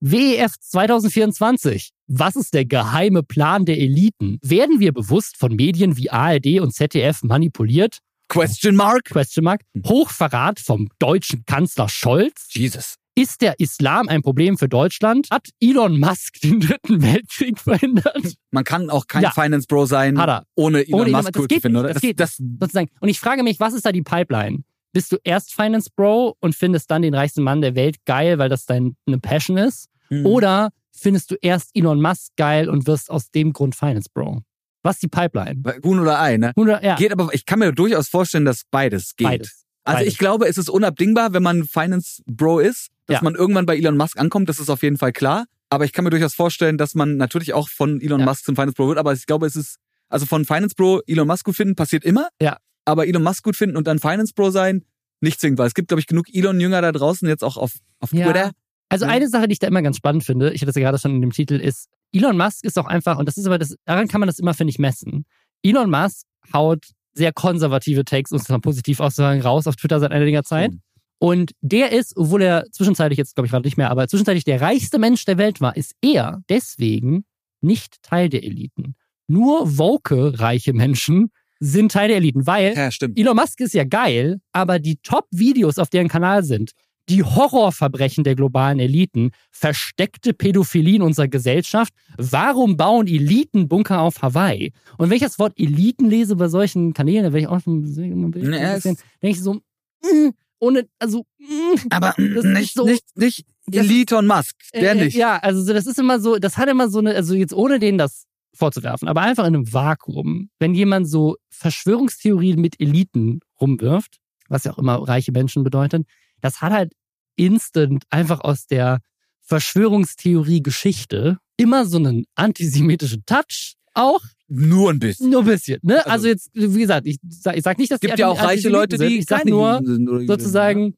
S1: WEF 2024. Was ist der geheime Plan der Eliten? Werden wir bewusst von Medien wie ARD und ZDF manipuliert?
S2: Question mark?
S1: Question mark. Hochverrat vom deutschen Kanzler Scholz?
S2: Jesus.
S1: Ist der Islam ein Problem für Deutschland? Hat Elon Musk den dritten Weltkrieg verhindert?
S2: Man kann auch kein ja. Finance Bro sein, ohne Elon ohne Musk cool zu finden, oder?
S1: Das, das geht das, sozusagen. Und ich frage mich, was ist da die Pipeline? Bist du erst Finance Bro und findest dann den reichsten Mann der Welt geil, weil das deine Passion ist? Mhm. Oder findest du erst Elon Musk geil und wirst aus dem Grund Finance Bro? Was ist die Pipeline?
S2: Huhn oder Ei, ne?
S1: Huhn oder, ja.
S2: Geht aber, ich kann mir durchaus vorstellen, dass beides geht.
S1: Beides.
S2: Also
S1: beides.
S2: ich glaube, es ist unabdingbar, wenn man Finance Bro ist, dass ja. man irgendwann bei Elon Musk ankommt, das ist auf jeden Fall klar. Aber ich kann mir durchaus vorstellen, dass man natürlich auch von Elon ja. Musk zum Finance Bro wird. Aber ich glaube, es ist, also von Finance Bro Elon Musk gut finden, passiert immer.
S1: Ja.
S2: Aber Elon Musk gut finden und dann Finance Bro sein, nicht zwingend, weil es gibt, glaube ich, genug Elon-Jünger da draußen, jetzt auch auf, auf ja. Twitter.
S1: Also eine Sache, die ich da immer ganz spannend finde, ich hatte das ja gerade schon in dem Titel, ist, Elon Musk ist auch einfach, und das ist aber das, daran kann man das immer, finde ich, messen. Elon Musk haut sehr konservative Takes, um es mal positiv auszusagen, raus auf Twitter seit einiger Zeit. Mhm. Und der ist, obwohl er zwischenzeitlich jetzt, glaube ich, gerade nicht mehr, aber zwischenzeitlich der reichste Mensch der Welt war, ist er deswegen nicht Teil der Eliten. Nur woke reiche Menschen sind Teil der Eliten, weil
S2: ja.
S1: Elon Musk ist ja geil, aber die Top-Videos auf deren Kanal sind die Horrorverbrechen der globalen Eliten, versteckte Pädophilie in unserer Gesellschaft. Warum bauen Eliten Bunker auf Hawaii? Und wenn ich das Wort Eliten lese bei solchen Kanälen, da werde ich auch schon ein bisschen, ja, denke ich so, mm, ohne, also,
S2: mm, aber nicht, so, nicht, nicht Elite und Musk, der
S1: äh,
S2: nicht.
S1: Ja, also das ist immer so, das hat immer so eine, also jetzt ohne denen das vorzuwerfen, aber einfach in einem Vakuum, wenn jemand so Verschwörungstheorien mit Eliten rumwirft, was ja auch immer reiche Menschen bedeutet, das hat halt instant einfach aus der Verschwörungstheorie-Geschichte immer so einen antisemitischen Touch auch.
S2: Nur ein bisschen.
S1: Nur ein bisschen, ne? Also, also jetzt, wie gesagt, ich sag, ich sag nicht, dass
S2: gibt die ja auch reiche Leute, sind. die
S1: ich sag nur sozusagen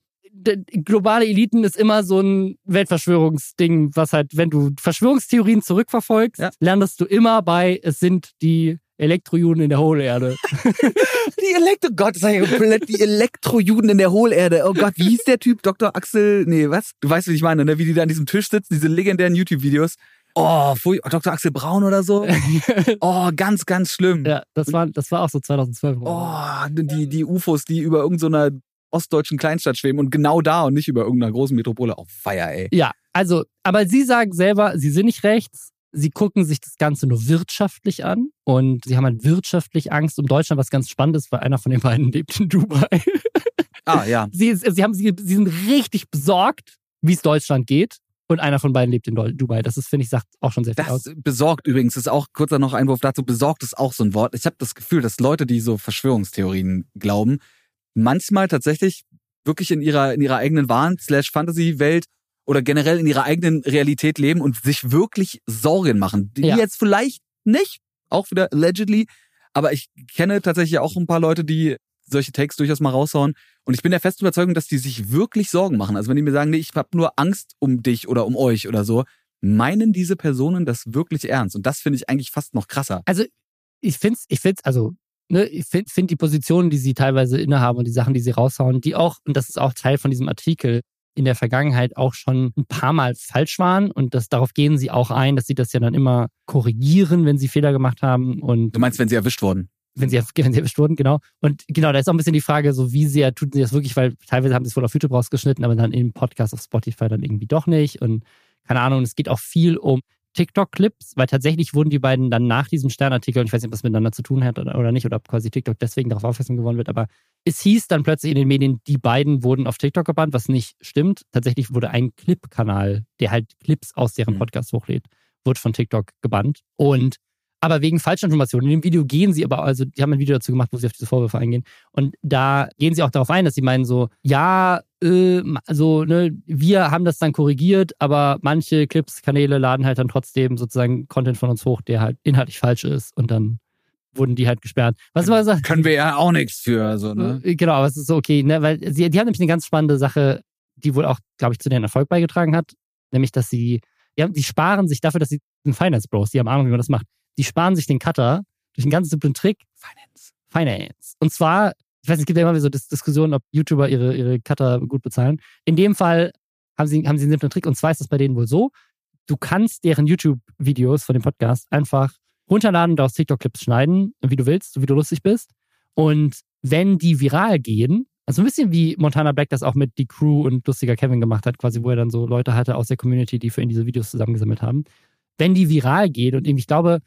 S1: globale Eliten ist immer so ein Weltverschwörungsding, was halt, wenn du Verschwörungstheorien zurückverfolgst, ja. lernst du immer bei, es sind die Elektrojuden in der Hohlerde.
S2: die Elektro, Gott, ich komplett, die Elektrojuden in der Hohlerde. Oh Gott, wie hieß der Typ? Dr. Axel, nee, was? Du weißt, wie ich meine, ne? Wie die da an diesem Tisch sitzen, diese legendären YouTube-Videos. Oh, Dr. Axel Braun oder so. Oh, ganz, ganz schlimm.
S1: Ja, das war, das war auch so 2012.
S2: Oh, die, die UFOs, die über irgendeiner ostdeutschen Kleinstadt schweben und genau da und nicht über irgendeiner großen Metropole. Auf Feier, ey.
S1: Ja, also, aber Sie sagen selber, Sie sind nicht rechts. Sie gucken sich das Ganze nur wirtschaftlich an und sie haben halt wirtschaftlich Angst um Deutschland, was ganz spannend ist, weil einer von den beiden lebt in Dubai.
S2: Ah, ja.
S1: Sie, sie, haben, sie, sie sind richtig besorgt, wie es Deutschland geht. Und einer von beiden lebt in Dubai. Das ist, finde ich, sagt auch schon sehr viel
S2: das
S1: aus.
S2: Besorgt übrigens ist auch, kurzer noch Einwurf dazu, besorgt ist auch so ein Wort. Ich habe das Gefühl, dass Leute, die so Verschwörungstheorien glauben, manchmal tatsächlich wirklich in ihrer, in ihrer eigenen Wahn slash Fantasy-Welt oder generell in ihrer eigenen Realität leben und sich wirklich Sorgen machen. Die ja. jetzt vielleicht nicht, auch wieder allegedly, aber ich kenne tatsächlich auch ein paar Leute, die solche Takes durchaus mal raushauen. Und ich bin der festen Überzeugung, dass die sich wirklich Sorgen machen. Also wenn die mir sagen, nee, ich habe nur Angst um dich oder um euch oder so, meinen diese Personen das wirklich ernst. Und das finde ich eigentlich fast noch krasser.
S1: Also ich finde es, ich find's, also ne, ich finde find die Positionen, die sie teilweise innehaben und die Sachen, die sie raushauen, die auch, und das ist auch Teil von diesem Artikel, in der Vergangenheit auch schon ein paar Mal falsch waren und das, darauf gehen sie auch ein, dass sie das ja dann immer korrigieren, wenn sie Fehler gemacht haben. Und
S2: du meinst, wenn sie erwischt wurden?
S1: Wenn sie, wenn sie erwischt wurden, genau. Und genau, da ist auch ein bisschen die Frage, so wie sehr tun sie das wirklich, weil teilweise haben sie es wohl auf YouTube rausgeschnitten, aber dann im Podcast auf Spotify dann irgendwie doch nicht. Und keine Ahnung, es geht auch viel um TikTok-Clips, weil tatsächlich wurden die beiden dann nach diesem Sternartikel, und ich weiß nicht, ob das miteinander zu tun hat oder, oder nicht, oder ob quasi TikTok deswegen darauf aufmerksam geworden wird, aber es hieß dann plötzlich in den Medien, die beiden wurden auf TikTok gebannt, was nicht stimmt. Tatsächlich wurde ein Clip-Kanal, der halt Clips aus deren mhm. Podcast hochlädt, wurde von TikTok gebannt. Und aber wegen Falschinformationen. In dem Video gehen sie aber, also die haben ein Video dazu gemacht, wo sie auf diese Vorwürfe eingehen. Und da gehen sie auch darauf ein, dass sie meinen so, ja, äh, also ne, wir haben das dann korrigiert, aber manche Clips, Kanäle laden halt dann trotzdem sozusagen Content von uns hoch, der halt inhaltlich falsch ist und dann wurden die halt gesperrt. Was
S2: war das? Können wir ja auch nichts für, so, ne?
S1: Äh, genau, aber es ist so okay, ne, weil sie, die haben nämlich eine ganz spannende Sache, die wohl auch, glaube ich, zu deren Erfolg beigetragen hat, nämlich, dass sie, ja, die sparen sich dafür, dass sie sind Finance Bros, die haben Ahnung, wie man das macht die sparen sich den Cutter durch einen ganz simplen Trick.
S2: Finance.
S1: Finance. Und zwar, ich weiß, es gibt ja immer so Diskussionen, ob YouTuber ihre, ihre Cutter gut bezahlen. In dem Fall haben sie, haben sie einen simplen Trick und zwar ist das bei denen wohl so, du kannst deren YouTube-Videos von dem Podcast einfach runterladen und aus TikTok-Clips schneiden, wie du willst, so wie du lustig bist. Und wenn die viral gehen, also ein bisschen wie Montana Black das auch mit die Crew und lustiger Kevin gemacht hat, quasi, wo er dann so Leute hatte aus der Community, die für ihn diese Videos zusammengesammelt haben. Wenn die viral geht und ich glaube,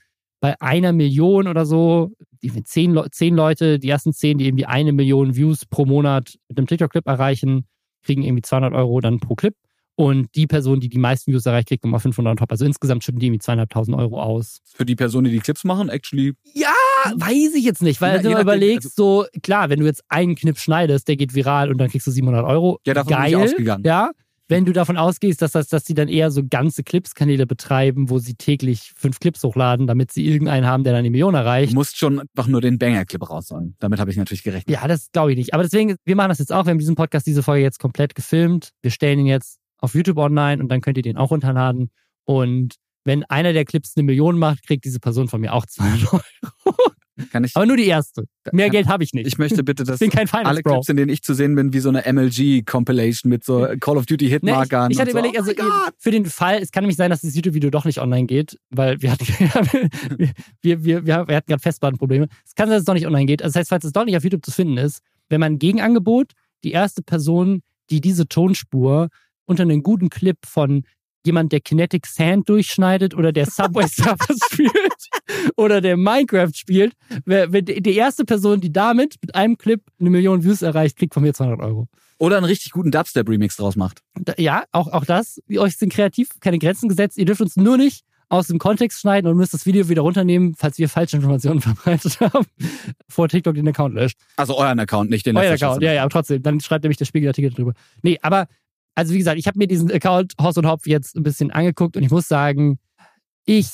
S1: bei einer Million oder so, die zehn, zehn Leute, die ersten zehn, die irgendwie eine Million Views pro Monat mit einem TikTok-Clip erreichen, kriegen irgendwie 200 Euro dann pro Clip. Und die Person, die die meisten Views erreicht, kriegt nochmal 500 top. Also insgesamt schütten die irgendwie zweieinhalbtausend Euro aus.
S2: Für die Person, die die Clips machen, actually?
S1: Ja, weiß ich jetzt nicht, weil ja, du überlegst also, so, klar, wenn du jetzt einen Clip schneidest, der geht viral und dann kriegst du 700 Euro.
S2: Ja, davon Geil, bin ich ausgegangen.
S1: Ja, wenn du davon ausgehst, dass, das, dass sie dann eher so ganze Clips-Kanäle betreiben, wo sie täglich fünf Clips hochladen, damit sie irgendeinen haben, der dann die Million erreicht.
S2: Du musst schon einfach nur den Banger-Clip raushauen. Damit habe ich natürlich gerechnet.
S1: Ja, das glaube ich nicht. Aber deswegen, wir machen das jetzt auch. Wir haben diesen Podcast, diese Folge jetzt komplett gefilmt. Wir stellen ihn jetzt auf YouTube online und dann könnt ihr den auch runterladen. Und wenn einer der Clips eine Million macht, kriegt diese Person von mir auch 200 Euro.
S2: Kann ich,
S1: Aber nur die erste. Mehr Geld habe ich nicht.
S2: Ich möchte bitte, dass alle Clips, in denen ich zu sehen bin, wie so eine MLG-Compilation mit so Call of Duty Hitmarkern.
S1: Nee, ich, ich hatte so. überlegt, also oh für den Fall, es kann nämlich sein, dass das YouTube-Video doch nicht online geht, weil wir hatten, wir, wir, wir, hatten gerade Festplatenprobleme. Es kann sein, dass es doch nicht online geht. Also das heißt, falls es doch nicht auf YouTube zu finden ist, wenn man ein Gegenangebot, die erste Person, die diese Tonspur unter einen guten Clip von jemand, der Kinetic Sand durchschneidet oder der Subway Surfers spielt oder der Minecraft spielt. Wenn die erste Person, die damit mit einem Clip eine Million Views erreicht, kriegt von mir 200 Euro.
S2: Oder einen richtig guten Dubstep-Remix draus macht.
S1: Ja, auch, auch das. Euch sind kreativ keine Grenzen gesetzt. Ihr dürft uns nur nicht aus dem Kontext schneiden und müsst das Video wieder runternehmen, falls wir falsche Informationen verbreitet haben, vor TikTok den Account löscht.
S2: Also euren Account, nicht den
S1: Euer Account, ja, ja, aber trotzdem. Dann schreibt nämlich der Spiegelartikel drüber. Nee, aber, also wie gesagt, ich habe mir diesen Account Horst und Hopf jetzt ein bisschen angeguckt und ich muss sagen, ich,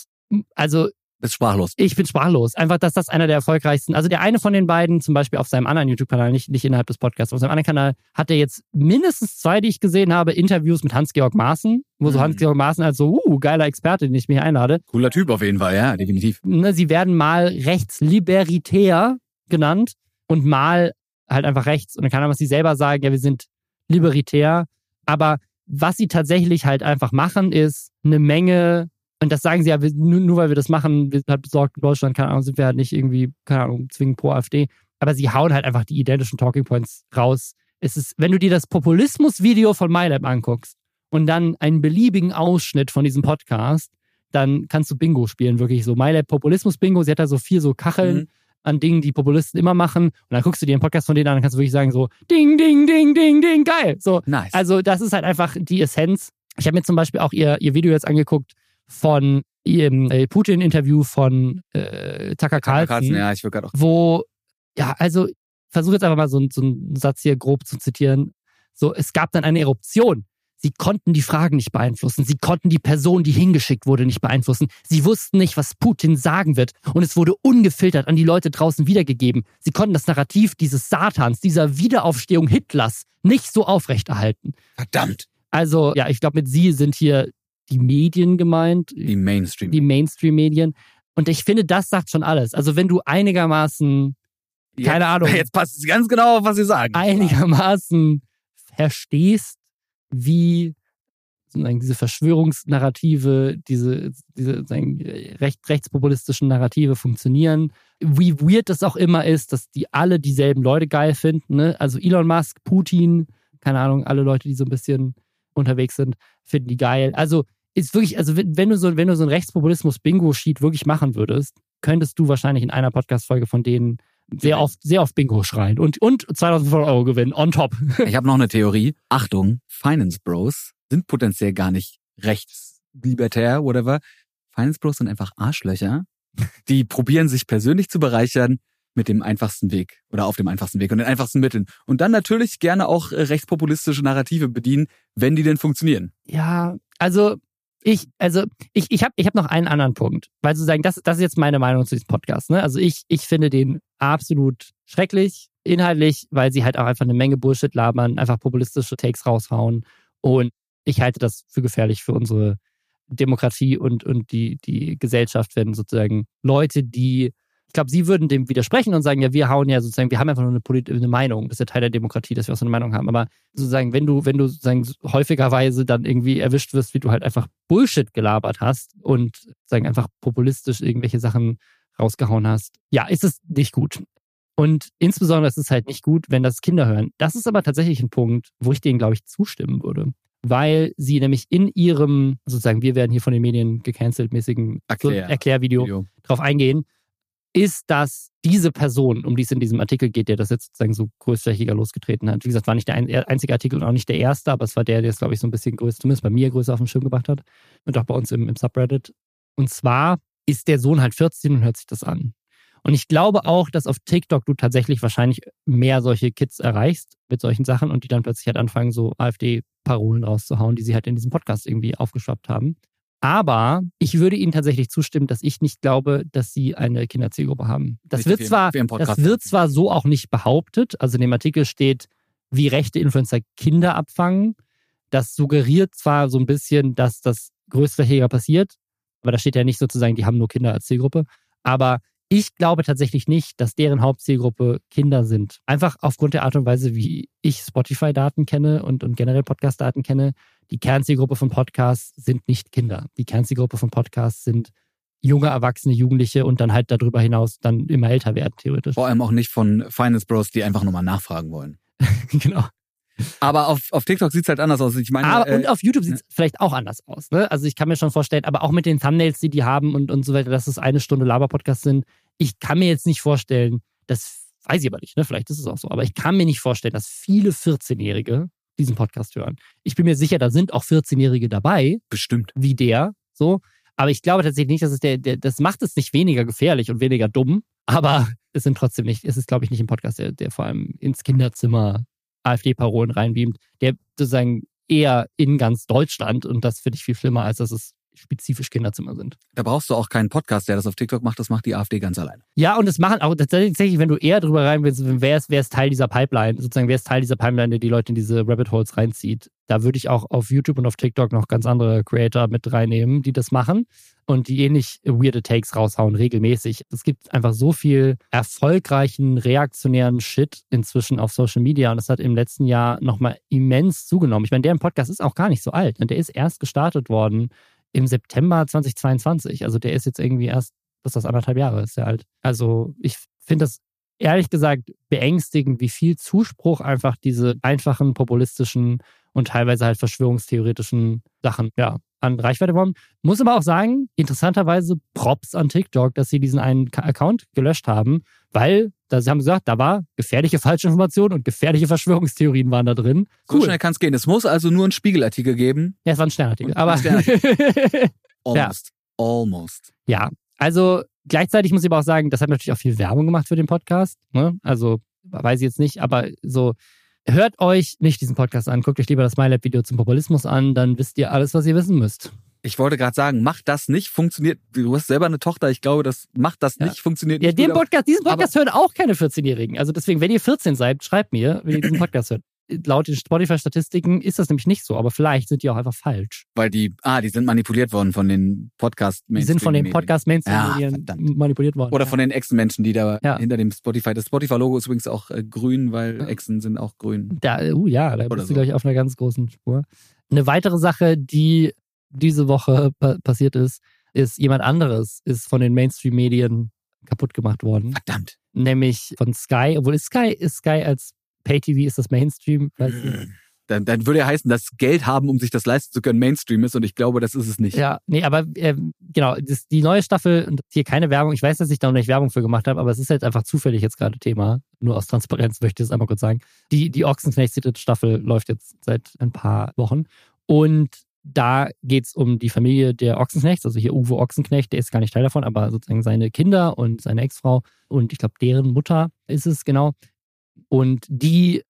S1: also
S2: bist sprachlos.
S1: Ich bin sprachlos. Einfach, dass das einer der erfolgreichsten. Also der eine von den beiden, zum Beispiel auf seinem anderen YouTube-Kanal, nicht, nicht innerhalb des Podcasts, auf seinem anderen Kanal, hat er jetzt mindestens zwei, die ich gesehen habe, Interviews mit Hans-Georg Maaßen, wo mhm. so Hans-Georg Maaßen als so, uh, geiler Experte, den ich mich einlade.
S2: Cooler Typ auf jeden Fall, ja, definitiv.
S1: Ne, sie werden mal rechtsliberitär genannt und mal halt einfach rechts. Und dann kann er was sie selber sagen, ja, wir sind libertär. Aber was sie tatsächlich halt einfach machen, ist eine Menge und das sagen sie ja, nur, nur weil wir das machen, wir halt besorgt in Deutschland, keine Ahnung, sind wir halt nicht irgendwie, keine Ahnung, zwingend pro AfD. Aber sie hauen halt einfach die identischen Talking Points raus. Es ist, wenn du dir das Populismus-Video von MyLab anguckst und dann einen beliebigen Ausschnitt von diesem Podcast, dann kannst du Bingo spielen, wirklich so. MyLab Populismus-Bingo, sie hat da so vier so Kacheln mhm. An Dingen, die Populisten immer machen. Und dann guckst du dir den Podcast von denen an und kannst du wirklich sagen so, ding, ding, ding, ding, ding, geil. So.
S2: Nice.
S1: Also das ist halt einfach die Essenz. Ich habe mir zum Beispiel auch ihr, ihr Video jetzt angeguckt, von ihrem äh, Putin-Interview von äh, Tucker Carlson, Carlson
S2: ja, ich auch.
S1: wo, ja, also versuche jetzt einfach mal so, so einen Satz hier grob zu zitieren. So, es gab dann eine Eruption. Sie konnten die Fragen nicht beeinflussen. Sie konnten die Person, die hingeschickt wurde, nicht beeinflussen. Sie wussten nicht, was Putin sagen wird. Und es wurde ungefiltert an die Leute draußen wiedergegeben. Sie konnten das Narrativ dieses Satans, dieser Wiederaufstehung Hitlers nicht so aufrechterhalten.
S2: Verdammt.
S1: Also, ja, ich glaube, mit Sie sind hier die Medien gemeint.
S2: Die Mainstream.
S1: Die Mainstream-Medien. Und ich finde, das sagt schon alles. Also wenn du einigermaßen,
S2: jetzt,
S1: keine Ahnung.
S2: Jetzt passt es ganz genau auf, was sie sagen.
S1: Einigermaßen verstehst, wie diese Verschwörungsnarrative, diese, diese sozusagen recht, rechtspopulistischen Narrative funktionieren. Wie weird das auch immer ist, dass die alle dieselben Leute geil finden. Ne? Also Elon Musk, Putin, keine Ahnung, alle Leute, die so ein bisschen unterwegs sind, finden die geil. Also ist wirklich, also wenn du so, wenn du so ein Rechtspopulismus-Bingo-Sheet wirklich machen würdest, könntest du wahrscheinlich in einer Podcast-Folge von denen sehr oft, sehr oft Bingo schreien und, und 2500 Euro gewinnen, on top.
S2: Ich habe noch eine Theorie. Achtung, Finance Bros sind potenziell gar nicht rechtslibertär, whatever. Finance Bros sind einfach Arschlöcher. Die probieren sich persönlich zu bereichern, mit dem einfachsten Weg oder auf dem einfachsten Weg und den einfachsten Mitteln. Und dann natürlich gerne auch äh, rechtspopulistische Narrative bedienen, wenn die denn funktionieren.
S1: Ja, also ich, also ich, ich habe ich hab noch einen anderen Punkt, weil sozusagen, das, das ist jetzt meine Meinung zu diesem Podcast. Ne? Also ich, ich finde den absolut schrecklich, inhaltlich, weil sie halt auch einfach eine Menge Bullshit labern, einfach populistische Takes raushauen. Und ich halte das für gefährlich für unsere Demokratie und, und die, die Gesellschaft, wenn sozusagen Leute, die ich glaube, sie würden dem widersprechen und sagen, ja, wir hauen ja sozusagen, wir haben einfach nur eine, Polit eine Meinung. Das ist ja Teil der Demokratie, dass wir auch so eine Meinung haben. Aber sozusagen, wenn du, wenn du sozusagen häufigerweise dann irgendwie erwischt wirst, wie du halt einfach Bullshit gelabert hast und sozusagen einfach populistisch irgendwelche Sachen rausgehauen hast, ja, ist es nicht gut. Und insbesondere ist es halt nicht gut, wenn das Kinder hören. Das ist aber tatsächlich ein Punkt, wo ich denen, glaube ich, zustimmen würde. Weil sie nämlich in ihrem, sozusagen, wir werden hier von den Medien gecancelt mäßigen Erklär. Erklärvideo Video. drauf eingehen ist, dass diese Person, um die es in diesem Artikel geht, der das jetzt sozusagen so größtflächiger losgetreten hat, wie gesagt, war nicht der einzige Artikel und auch nicht der erste, aber es war der, der es, glaube ich, so ein bisschen größer, zumindest bei mir größer auf den Schirm gebracht hat und auch bei uns im, im Subreddit. Und zwar ist der Sohn halt 14 und hört sich das an. Und ich glaube auch, dass auf TikTok du tatsächlich wahrscheinlich mehr solche Kids erreichst mit solchen Sachen und die dann plötzlich halt anfangen, so AfD-Parolen rauszuhauen, die sie halt in diesem Podcast irgendwie aufgeschwappt haben. Aber ich würde Ihnen tatsächlich zustimmen, dass ich nicht glaube, dass Sie eine Kinderzielgruppe haben. Das wird, zwar, das wird zwar so auch nicht behauptet. Also in dem Artikel steht, wie rechte Influencer Kinder abfangen. Das suggeriert zwar so ein bisschen, dass das größtflächiger passiert, aber da steht ja nicht sozusagen, die haben nur Kinder als Zielgruppe. Aber ich glaube tatsächlich nicht, dass deren Hauptzielgruppe Kinder sind. Einfach aufgrund der Art und Weise, wie ich Spotify-Daten kenne und, und generell Podcast-Daten kenne. Die Kernzielgruppe von Podcasts sind nicht Kinder. Die Kernzielgruppe von Podcasts sind junge Erwachsene, Jugendliche und dann halt darüber hinaus dann immer älter werden, theoretisch.
S2: Vor allem auch nicht von Finance Bros, die einfach nur mal nachfragen wollen.
S1: genau.
S2: Aber auf, auf TikTok sieht es halt anders aus. Ich meine,
S1: aber, äh, und auf YouTube sieht es ja. vielleicht auch anders aus. Ne? Also ich kann mir schon vorstellen, aber auch mit den Thumbnails, die die haben und, und so weiter, dass es eine Stunde Laber-Podcast sind. Ich kann mir jetzt nicht vorstellen, das weiß ich aber nicht, ne? vielleicht ist es auch so, aber ich kann mir nicht vorstellen, dass viele 14-Jährige diesen Podcast hören. Ich bin mir sicher, da sind auch 14-Jährige dabei.
S2: Bestimmt.
S1: Wie der, so. Aber ich glaube tatsächlich nicht, dass es der, der, das macht es nicht weniger gefährlich und weniger dumm. Aber es sind trotzdem nicht, es ist, glaube ich, nicht ein Podcast, der, der vor allem ins Kinderzimmer AfD-Parolen reinbeamt, der sozusagen eher in ganz Deutschland und das finde ich viel schlimmer, als dass es spezifisch Kinderzimmer sind.
S2: Da brauchst du auch keinen Podcast, der das auf TikTok macht, das macht die AfD ganz alleine.
S1: Ja, und das machen auch tatsächlich, wenn du eher drüber rein willst, wer ist, wer ist Teil dieser Pipeline, sozusagen, wer ist Teil dieser Pipeline, der die Leute in diese Rabbit Holes reinzieht. Da würde ich auch auf YouTube und auf TikTok noch ganz andere Creator mit reinnehmen, die das machen und die ähnlich weirde Takes raushauen, regelmäßig. Es gibt einfach so viel erfolgreichen, reaktionären Shit inzwischen auf Social Media und das hat im letzten Jahr nochmal immens zugenommen. Ich meine, deren Podcast ist auch gar nicht so alt. Und der ist erst gestartet worden im September 2022. Also der ist jetzt irgendwie erst, was ist das, anderthalb Jahre ist der alt. Also ich finde das ehrlich gesagt beängstigend, wie viel Zuspruch einfach diese einfachen, populistischen und teilweise halt verschwörungstheoretischen Sachen, ja, an Reichweite bekommen. Muss aber auch sagen, interessanterweise Props an TikTok, dass sie diesen einen Account gelöscht haben, weil, da sie haben gesagt, da war gefährliche Falschinformation und gefährliche Verschwörungstheorien waren da drin.
S2: Cool. So schnell kann es gehen. Es muss also nur einen Spiegelartikel geben.
S1: Ja, es war ein Sternartikel. Aber
S2: Sternartikel. Almost. Ja. Almost.
S1: Ja, also gleichzeitig muss ich aber auch sagen, das hat natürlich auch viel Werbung gemacht für den Podcast. Ne? Also weiß ich jetzt nicht, aber so hört euch nicht diesen Podcast an. Guckt euch lieber das MyLab-Video zum Populismus an, dann wisst ihr alles, was ihr wissen müsst.
S2: Ich wollte gerade sagen, macht das nicht, funktioniert. Du hast selber eine Tochter, ich glaube, das macht das nicht, funktioniert
S1: nicht.
S2: Ja,
S1: den Podcast, diesen Podcast hören auch keine 14-Jährigen. Also deswegen, wenn ihr 14 seid, schreibt mir, wenn ihr diesen Podcast hört laut den Spotify-Statistiken ist das nämlich nicht so, aber vielleicht sind die auch einfach falsch.
S2: Weil die, ah, die sind manipuliert worden von den podcast
S1: Die sind von den podcast mainstream ja, manipuliert worden.
S2: Oder ja. von den Echsen-Menschen, die da ja. hinter dem Spotify, das Spotify-Logo ist übrigens auch äh, grün, weil Echsen sind auch grün.
S1: Da, uh, ja, da bist so. du, glaube ich, auf einer ganz großen Spur. Eine weitere Sache, die diese Woche pa passiert ist, ist jemand anderes ist von den Mainstream-Medien kaputt gemacht worden.
S2: Verdammt.
S1: Nämlich von Sky, obwohl ist Sky, ist Sky als Pay-TV ist das Mainstream.
S2: Dann, dann würde ja heißen, dass Geld haben, um sich das leisten zu können, Mainstream ist und ich glaube, das ist es nicht.
S1: Ja, nee, aber äh, genau, das, die neue Staffel, und hier keine Werbung, ich weiß, dass ich da noch nicht Werbung für gemacht habe, aber es ist jetzt einfach zufällig jetzt gerade Thema. Nur aus Transparenz möchte ich das einmal kurz sagen. Die, die Ochsenknecht dritte Staffel läuft jetzt seit ein paar Wochen und da geht es um die Familie der Ochsenknechts, also hier Uwe Ochsenknecht, der ist gar nicht Teil davon, aber sozusagen seine Kinder und seine Ex-Frau und ich glaube, deren Mutter ist es genau. Und die,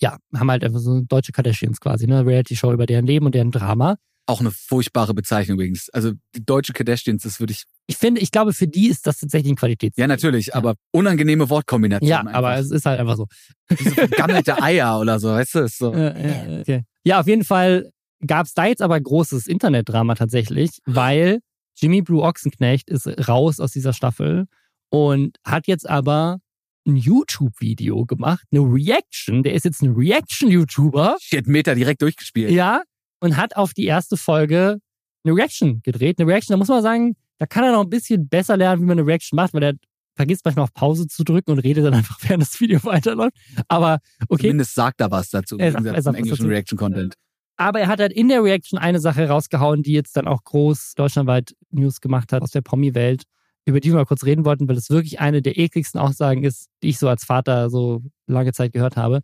S1: ja, haben halt einfach so deutsche Kardashians quasi, ne? Reality-Show über deren Leben und deren Drama.
S2: Auch eine furchtbare Bezeichnung übrigens. Also die deutsche Kardashians, das würde ich.
S1: Ich finde, ich glaube, für die ist das tatsächlich ein Qualität.
S2: Ja, natürlich, ja. aber unangenehme Wortkombination.
S1: Ja, einfach. aber es ist halt einfach so.
S2: Diese vergammelte Eier oder so, weißt du? Ist so.
S1: Ja, ja, okay. ja, auf jeden Fall gab es da jetzt aber großes Internetdrama tatsächlich, weil Jimmy Blue Ochsenknecht ist raus aus dieser Staffel und hat jetzt aber ein YouTube-Video gemacht, eine Reaction. Der ist jetzt ein Reaction-YouTuber.
S2: hat Meter direkt durchgespielt.
S1: Ja, und hat auf die erste Folge eine Reaction gedreht. Eine Reaction, da muss man sagen, da kann er noch ein bisschen besser lernen, wie man eine Reaction macht, weil er vergisst manchmal auf Pause zu drücken und redet dann einfach, während das Video weiterläuft. Aber okay.
S2: Zumindest sagt er was dazu. Er sagt, er sagt englischen Reaction-Content.
S1: Aber er hat halt in der Reaction eine Sache rausgehauen, die jetzt dann auch groß deutschlandweit News gemacht hat aus der Promi-Welt über die wir mal kurz reden wollten, weil es wirklich eine der ekligsten Aussagen ist, die ich so als Vater so lange Zeit gehört habe.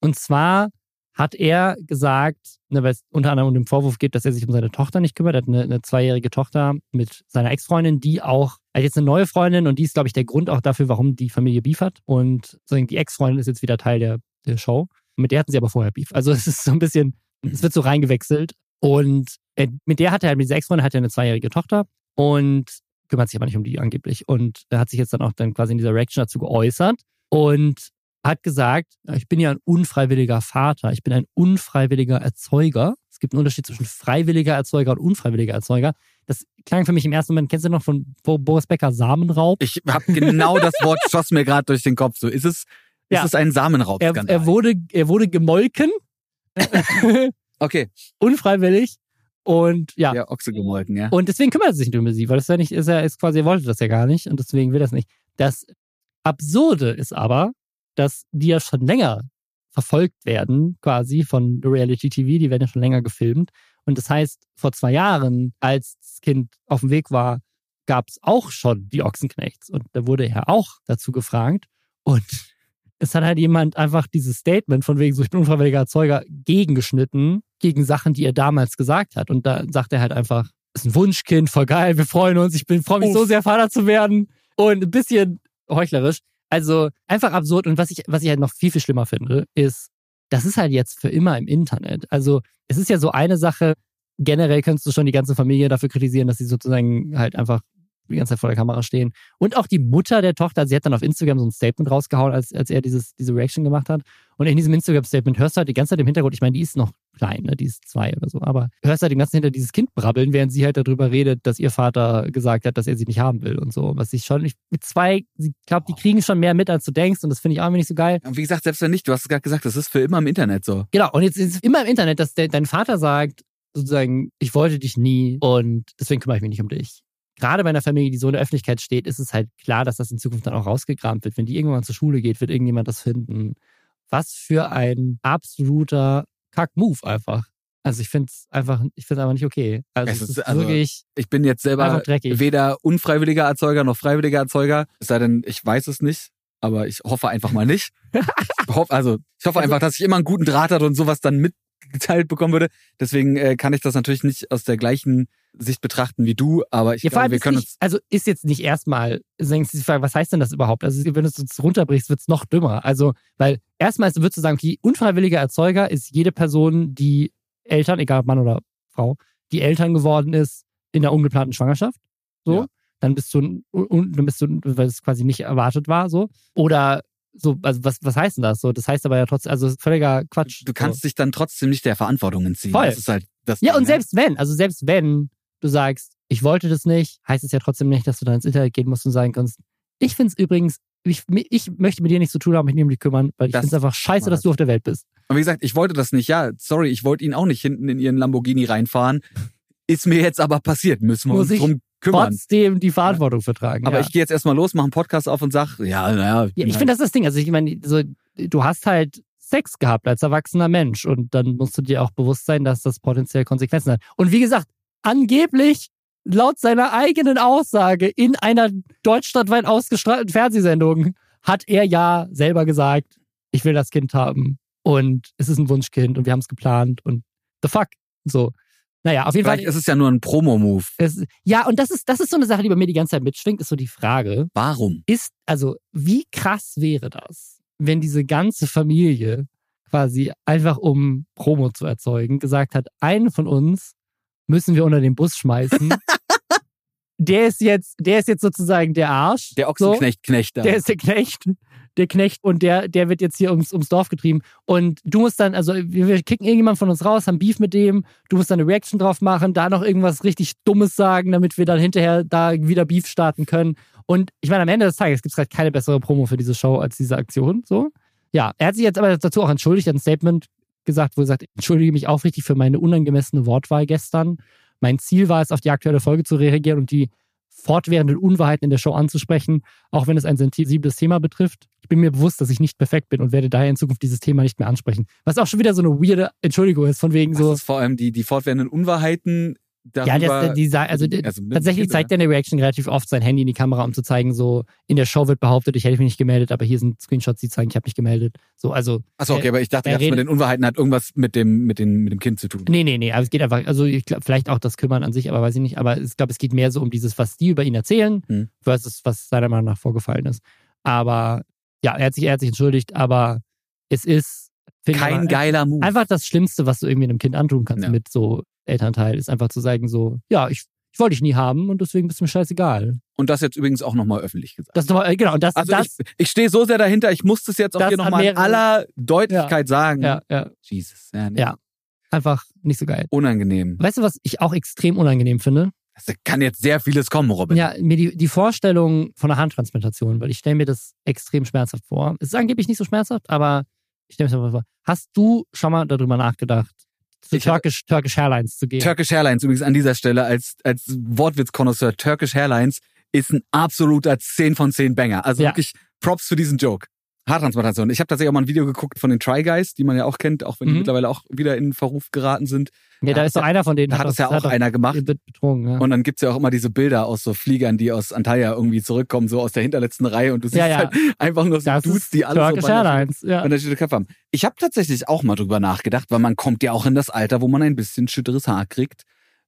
S1: Und zwar hat er gesagt, ne, weil es unter anderem um den Vorwurf geht, dass er sich um seine Tochter nicht kümmert. Er hat eine, eine zweijährige Tochter mit seiner Ex-Freundin, die auch, hat jetzt eine neue Freundin und die ist, glaube ich, der Grund auch dafür, warum die Familie Beef hat. Und die Ex-Freundin ist jetzt wieder Teil der, der Show. Mit der hatten sie aber vorher Beef. Also es ist so ein bisschen, es wird so reingewechselt. Und er, mit der hat er, mit dieser Ex-Freundin hat er eine zweijährige Tochter. Und kümmert sich aber nicht um die angeblich. Und er hat sich jetzt dann auch dann quasi in dieser Reaction dazu geäußert und hat gesagt, ich bin ja ein unfreiwilliger Vater, ich bin ein unfreiwilliger Erzeuger. Es gibt einen Unterschied zwischen freiwilliger Erzeuger und unfreiwilliger Erzeuger. Das klang für mich im ersten Moment, kennst du noch von Boris Becker Samenraub?
S2: Ich habe genau das Wort schoss mir gerade durch den Kopf. So ist es, ja. ist es ein Samenraub?
S1: Er, er, wurde, er wurde gemolken.
S2: okay.
S1: Unfreiwillig. Und ja.
S2: Ja, Ochse gemolken, ja.
S1: Und deswegen kümmert er sich nicht um sie, weil das ja nicht, ist ja, ist quasi, er wollte das ja gar nicht und deswegen will das nicht. Das Absurde ist aber, dass die ja schon länger verfolgt werden, quasi von Reality TV, die werden ja schon länger gefilmt. Und das heißt, vor zwei Jahren, als das Kind auf dem Weg war, gab es auch schon die Ochsenknechts. Und da wurde er auch dazu gefragt. Und es hat halt jemand einfach dieses Statement von wegen so, ich bin unfreiwilliger Erzeuger gegengeschnitten gegen Sachen, die er damals gesagt hat. Und da sagt er halt einfach, ist ein Wunschkind, voll geil, wir freuen uns, ich bin freue mich Uff. so sehr, Vater zu werden. Und ein bisschen heuchlerisch. Also einfach absurd. Und was ich, was ich halt noch viel, viel schlimmer finde, ist, das ist halt jetzt für immer im Internet. Also es ist ja so eine Sache, generell kannst du schon die ganze Familie dafür kritisieren, dass sie sozusagen halt einfach die ganze Zeit vor der Kamera stehen. Und auch die Mutter der Tochter, sie hat dann auf Instagram so ein Statement rausgehauen, als, als er dieses, diese Reaction gemacht hat. Und in diesem Instagram-Statement hörst du halt die ganze Zeit im Hintergrund, ich meine, die ist noch klein, ne? die ist zwei oder so, aber hörst halt die ganze Zeit hinter dieses Kind brabbeln, während sie halt darüber redet, dass ihr Vater gesagt hat, dass er sie nicht haben will und so. Was ich schon, ich, mit zwei, ich glaube, die kriegen schon mehr mit, als du denkst und das finde ich auch immer nicht so geil.
S2: Und wie gesagt, selbst wenn nicht, du hast es gerade gesagt, das ist für immer im Internet so.
S1: Genau, und jetzt ist es immer im Internet, dass der, dein Vater sagt, sozusagen, ich wollte dich nie und deswegen kümmere ich mich nicht um dich gerade bei einer Familie, die so in der Öffentlichkeit steht, ist es halt klar, dass das in Zukunft dann auch rausgekramt wird. Wenn die irgendwann zur Schule geht, wird irgendjemand das finden. Was für ein absoluter Kack-Move einfach. Also ich finde es einfach, ich finde einfach nicht okay. Also es, es ist, also wirklich.
S2: Ich bin jetzt selber weder unfreiwilliger Erzeuger noch freiwilliger Erzeuger. Es sei denn, ich weiß es nicht. Aber ich hoffe einfach mal nicht. ich hoffe, also ich hoffe also, einfach, dass ich immer einen guten Draht hatte und sowas dann mitgeteilt bekommen würde. Deswegen äh, kann ich das natürlich nicht aus der gleichen Sicht betrachten wie du, aber ich ja, glaube, wir können
S1: nicht, uns. Also ist jetzt nicht erstmal, was heißt denn das überhaupt? Also wenn du es runterbrichst, wird es noch dümmer. Also, weil erstmal würdest du sagen, okay, unfreiwilliger Erzeuger ist jede Person, die Eltern, egal ob Mann oder Frau, die Eltern geworden ist in der ungeplanten Schwangerschaft. So. Ja. Dann bist du, dann bist du, weil es quasi nicht erwartet war, so. Oder so, also was, was heißt denn das? So, das heißt aber ja trotzdem, also völliger Quatsch.
S2: Du kannst
S1: so.
S2: dich dann trotzdem nicht der Verantwortung entziehen.
S1: Voll. Das ist halt das ja, Ding, und ne? selbst wenn, also selbst wenn du sagst, ich wollte das nicht, heißt es ja trotzdem nicht, dass du dann ins Internet gehen musst und sagen kannst, ich finde es übrigens, ich, ich möchte mit dir nichts zu tun haben, mich nicht um dich kümmern, weil ich finde es einfach scheiße, dass du auf der Welt bist.
S2: Und wie gesagt, ich wollte das nicht. Ja, sorry, ich wollte ihn auch nicht hinten in ihren Lamborghini reinfahren. Ist mir jetzt aber passiert. Müssen wir Muss uns drum kümmern.
S1: Trotzdem die Verantwortung ja. vertragen.
S2: Aber ja. ich gehe jetzt erstmal los, mache einen Podcast auf und sag, ja, naja.
S1: Ja, ich finde, das ist das Ding. Also ich meine, so, du hast halt Sex gehabt als erwachsener Mensch und dann musst du dir auch bewusst sein, dass das potenziell Konsequenzen hat. Und wie gesagt, angeblich laut seiner eigenen Aussage in einer deutschlandweit ausgestrahlten Fernsehsendung hat er ja selber gesagt, ich will das Kind haben und es ist ein Wunschkind und wir haben es geplant und the fuck. So. Naja, auf jeden
S2: Vielleicht
S1: Fall.
S2: ist es ja nur ein Promo-Move.
S1: Ja, und das ist, das ist so eine Sache, die bei mir die ganze Zeit mitschwingt, ist so die Frage.
S2: Warum?
S1: Ist, also, wie krass wäre das, wenn diese ganze Familie quasi einfach um Promo zu erzeugen, gesagt hat, einen von uns müssen wir unter den Bus schmeißen. der ist jetzt, der ist jetzt sozusagen der Arsch.
S2: Der Ochsenknecht-Knecht
S1: so. Der ist der Knecht. Der Knecht und der, der wird jetzt hier ums, ums Dorf getrieben. Und du musst dann, also wir kicken irgendjemand von uns raus, haben Beef mit dem, du musst dann eine Reaction drauf machen, da noch irgendwas richtig Dummes sagen, damit wir dann hinterher da wieder Beef starten können. Und ich meine, am Ende des Tages gibt es halt keine bessere Promo für diese Show als diese Aktion. So. Ja, er hat sich jetzt aber dazu auch entschuldigt, hat ein Statement gesagt, wo er sagt, entschuldige mich aufrichtig für meine unangemessene Wortwahl gestern. Mein Ziel war es, auf die aktuelle Folge zu reagieren und die fortwährenden Unwahrheiten in der Show anzusprechen, auch wenn es ein sensibles Thema betrifft. Ich bin mir bewusst, dass ich nicht perfekt bin und werde daher in Zukunft dieses Thema nicht mehr ansprechen. Was auch schon wieder so eine weirde Entschuldigung ist, von wegen Was so.
S2: vor allem die, die fortwährenden Unwahrheiten
S1: ja, das, die, also, also tatsächlich zeigt er in der Reaction relativ oft sein Handy in die Kamera, um zu zeigen, so in der Show wird behauptet, ich hätte mich nicht gemeldet, aber hier sind Screenshots, die zeigen, ich habe mich gemeldet. So, also.
S2: Achso, okay, aber ich dachte, das mit den Unwahrheiten hat irgendwas mit dem, mit, dem, mit dem Kind zu tun.
S1: Nee, nee, nee, aber es geht einfach, also ich glaube, vielleicht auch das Kümmern an sich, aber weiß ich nicht, aber ich glaube, es geht mehr so um dieses, was die über ihn erzählen, hm. versus was seiner Meinung nach vorgefallen ist. Aber ja, er hat sich, er hat sich entschuldigt, aber es ist
S2: kein geiler Move.
S1: Einfach das Schlimmste, was du irgendwie einem Kind antun kannst ja. mit so Elternteil, ist einfach zu sagen so, ja, ich, ich wollte dich nie haben und deswegen bist du mir scheißegal.
S2: Und das jetzt übrigens auch nochmal öffentlich gesagt.
S1: Das nochmal, genau. Und das,
S2: also
S1: das,
S2: ich, ich stehe so sehr dahinter, ich muss das jetzt auch hier nochmal in aller Deutlichkeit
S1: ja,
S2: sagen.
S1: Ja, ja.
S2: Jesus.
S1: Ja, nee. ja, einfach nicht so geil.
S2: Unangenehm.
S1: Weißt du, was ich auch extrem unangenehm finde?
S2: Das kann jetzt sehr vieles kommen, Robin.
S1: Ja, mir die, die Vorstellung von einer Handtransplantation, weil ich stelle mir das extrem schmerzhaft vor. Es ist angeblich nicht so schmerzhaft, aber ich stelle mir das vor. Hast du schon mal darüber nachgedacht, zu Turkish, Turkish Airlines zu gehen?
S2: Turkish Airlines übrigens an dieser Stelle als, als Wortwitz-Konnoisseur. Turkish Airlines ist ein absoluter 10 von 10 Banger. Also ja. wirklich Props für diesen Joke. Haartransplantation. Ich habe tatsächlich auch mal ein Video geguckt von den Try Guys, die man ja auch kennt, auch wenn mhm. die mittlerweile auch wieder in Verruf geraten sind.
S1: Ja, da ist doch einer von denen.
S2: Da hat das ja auch einer gemacht.
S1: Betrogen, ja.
S2: Und dann gibt's ja auch immer diese Bilder aus so Fliegern, die aus Antalya irgendwie zurückkommen, so aus der hinterletzten Reihe und du siehst ja, ja. halt einfach nur so das Dudes, die alle
S1: Turkish so Airlines, ja.
S2: Köpfe haben. Ich habe tatsächlich auch mal drüber nachgedacht, weil man kommt ja auch in das Alter, wo man ein bisschen schütteres Haar kriegt.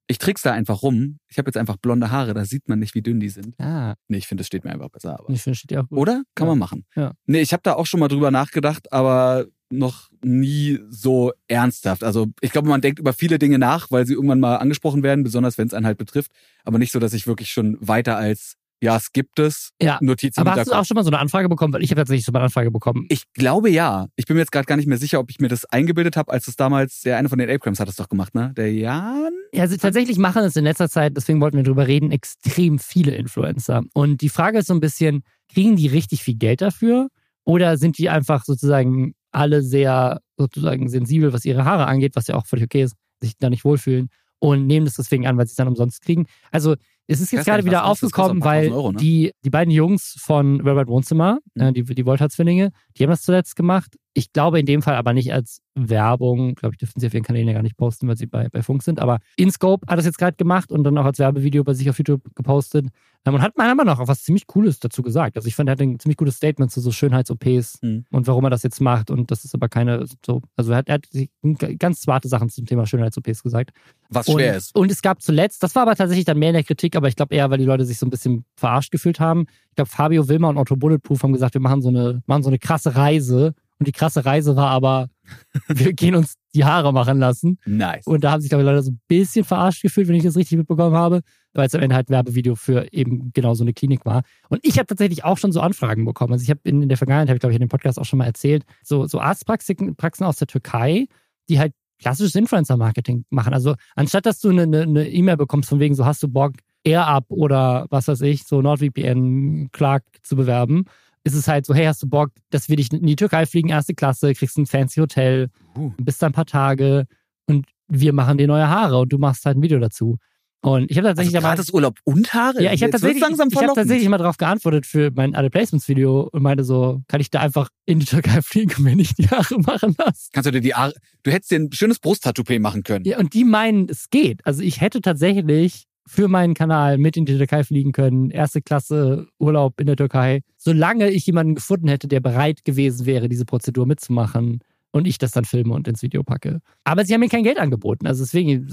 S2: Ich trick's da einfach rum. Ich habe jetzt einfach blonde Haare, da sieht man nicht, wie dünn die sind.
S1: Ah.
S2: Nee, ich finde, das steht mir einfach besser. Aber.
S1: Ich finde, steht ja auch gut.
S2: Oder? Kann
S1: Ja.
S2: man machen.
S1: Ja.
S2: Nee, ich habe da auch schon mal drüber nachgedacht, aber noch nie so ernsthaft. Also ich glaube, man denkt über viele Dinge nach, weil sie irgendwann mal angesprochen werden, besonders wenn es einen halt betrifft. Aber nicht so, dass ich wirklich schon weiter als, ja, es gibt es,
S1: Ja.
S2: Notizen
S1: Aber hast du auch schon mal so eine Anfrage bekommen? Weil ich habe tatsächlich so eine Anfrage bekommen.
S2: Ich glaube ja. Ich bin mir jetzt gerade gar nicht mehr sicher, ob ich mir das eingebildet habe, als es damals, der eine von den Apecrams hat es doch gemacht, ne? Der Jan?
S1: Ja, also tatsächlich machen es in letzter Zeit, deswegen wollten wir drüber reden, extrem viele Influencer. Und die Frage ist so ein bisschen, kriegen die richtig viel Geld dafür? Oder sind die einfach sozusagen alle sehr sozusagen sensibel, was ihre Haare angeht, was ja auch völlig okay ist, sich da nicht wohlfühlen und nehmen das deswegen an, weil sie es dann umsonst kriegen? Also es ist jetzt gerade wieder aufgekommen, weil
S2: Euro, ne?
S1: die, die beiden Jungs von Robert Wohnzimmer,
S2: Mhm.
S1: äh, die, die Wohlfahrtszwillinge, die haben das zuletzt gemacht. Ich glaube in dem Fall aber nicht als Werbung. Glaube ich, dürfen sie auf ihren Kanälen ja gar nicht posten, weil sie bei, bei Funk sind. Aber InScope hat das jetzt gerade gemacht und dann auch als Werbevideo bei sich auf YouTube gepostet. Ähm, und hat meiner Meinung nach auch was ziemlich Cooles dazu gesagt. Also ich fand, er hat ein ziemlich gutes Statement zu so Schönheits-OPs
S2: Mhm.
S1: und warum er das jetzt macht. Und das ist aber keine so, also er hat, er hat ganz smarte Sachen zum Thema Schönheits-OPs gesagt.
S2: Was
S1: Und,
S2: schwer ist.
S1: und es gab zuletzt, das war aber tatsächlich dann mehr in der Kritik, aber ich glaube eher, weil die Leute sich so ein bisschen verarscht gefühlt haben. Ich glaube, Fabio Wilmer und Otto Bulletproof haben gesagt, wir machen so eine, machen so eine krasse Reise. Und die krasse Reise war aber, wir gehen uns die Haare machen lassen.
S2: Nice.
S1: Und da haben sich, glaube ich, Leute so ein bisschen verarscht gefühlt, wenn ich das richtig mitbekommen habe, weil es am Ende halt ein Werbevideo für eben genau so eine Klinik war. Und ich habe tatsächlich auch schon so Anfragen bekommen. Also ich habe in, in der Vergangenheit, habe ich glaube ich in dem Podcast auch schon mal erzählt, so, so Arztpraxen Praxen aus der Türkei, die halt klassisches Influencer-Marketing machen. Also anstatt, dass du eine E-Mail bekommst von wegen, so hast du Bock, AirUp oder was weiß ich, so NordVPN, Clark zu bewerben, ist es halt so, hey, hast du Bock, dass wir dich in die Türkei fliegen, erste Klasse, kriegst ein fancy Hotel,
S2: Uh.
S1: bist da ein paar Tage und wir machen dir neue Haare und du machst halt ein Video dazu. Und ich habe
S2: Also
S1: tatsächlich aber-
S2: gratis Urlaub und Haare?
S1: ja, ich habe tatsächlich,
S2: langsam
S1: ich hab
S2: verlockend.
S1: tatsächlich mal darauf geantwortet für mein Alle Placements Video und meinte so, kann ich da einfach in die Türkei fliegen und mir nicht die Haare machen lassen?
S2: Kannst du dir die Haare, du hättest dir ein schönes Brusttattoo machen können.
S1: Ja, und die meinen, es geht. Also ich hätte tatsächlich für meinen Kanal mit in die Türkei fliegen können, erste Klasse Urlaub in der Türkei, solange ich jemanden gefunden hätte, der bereit gewesen wäre, diese Prozedur mitzumachen und ich das dann filme und ins Video packe. Aber sie haben mir kein Geld angeboten, also deswegen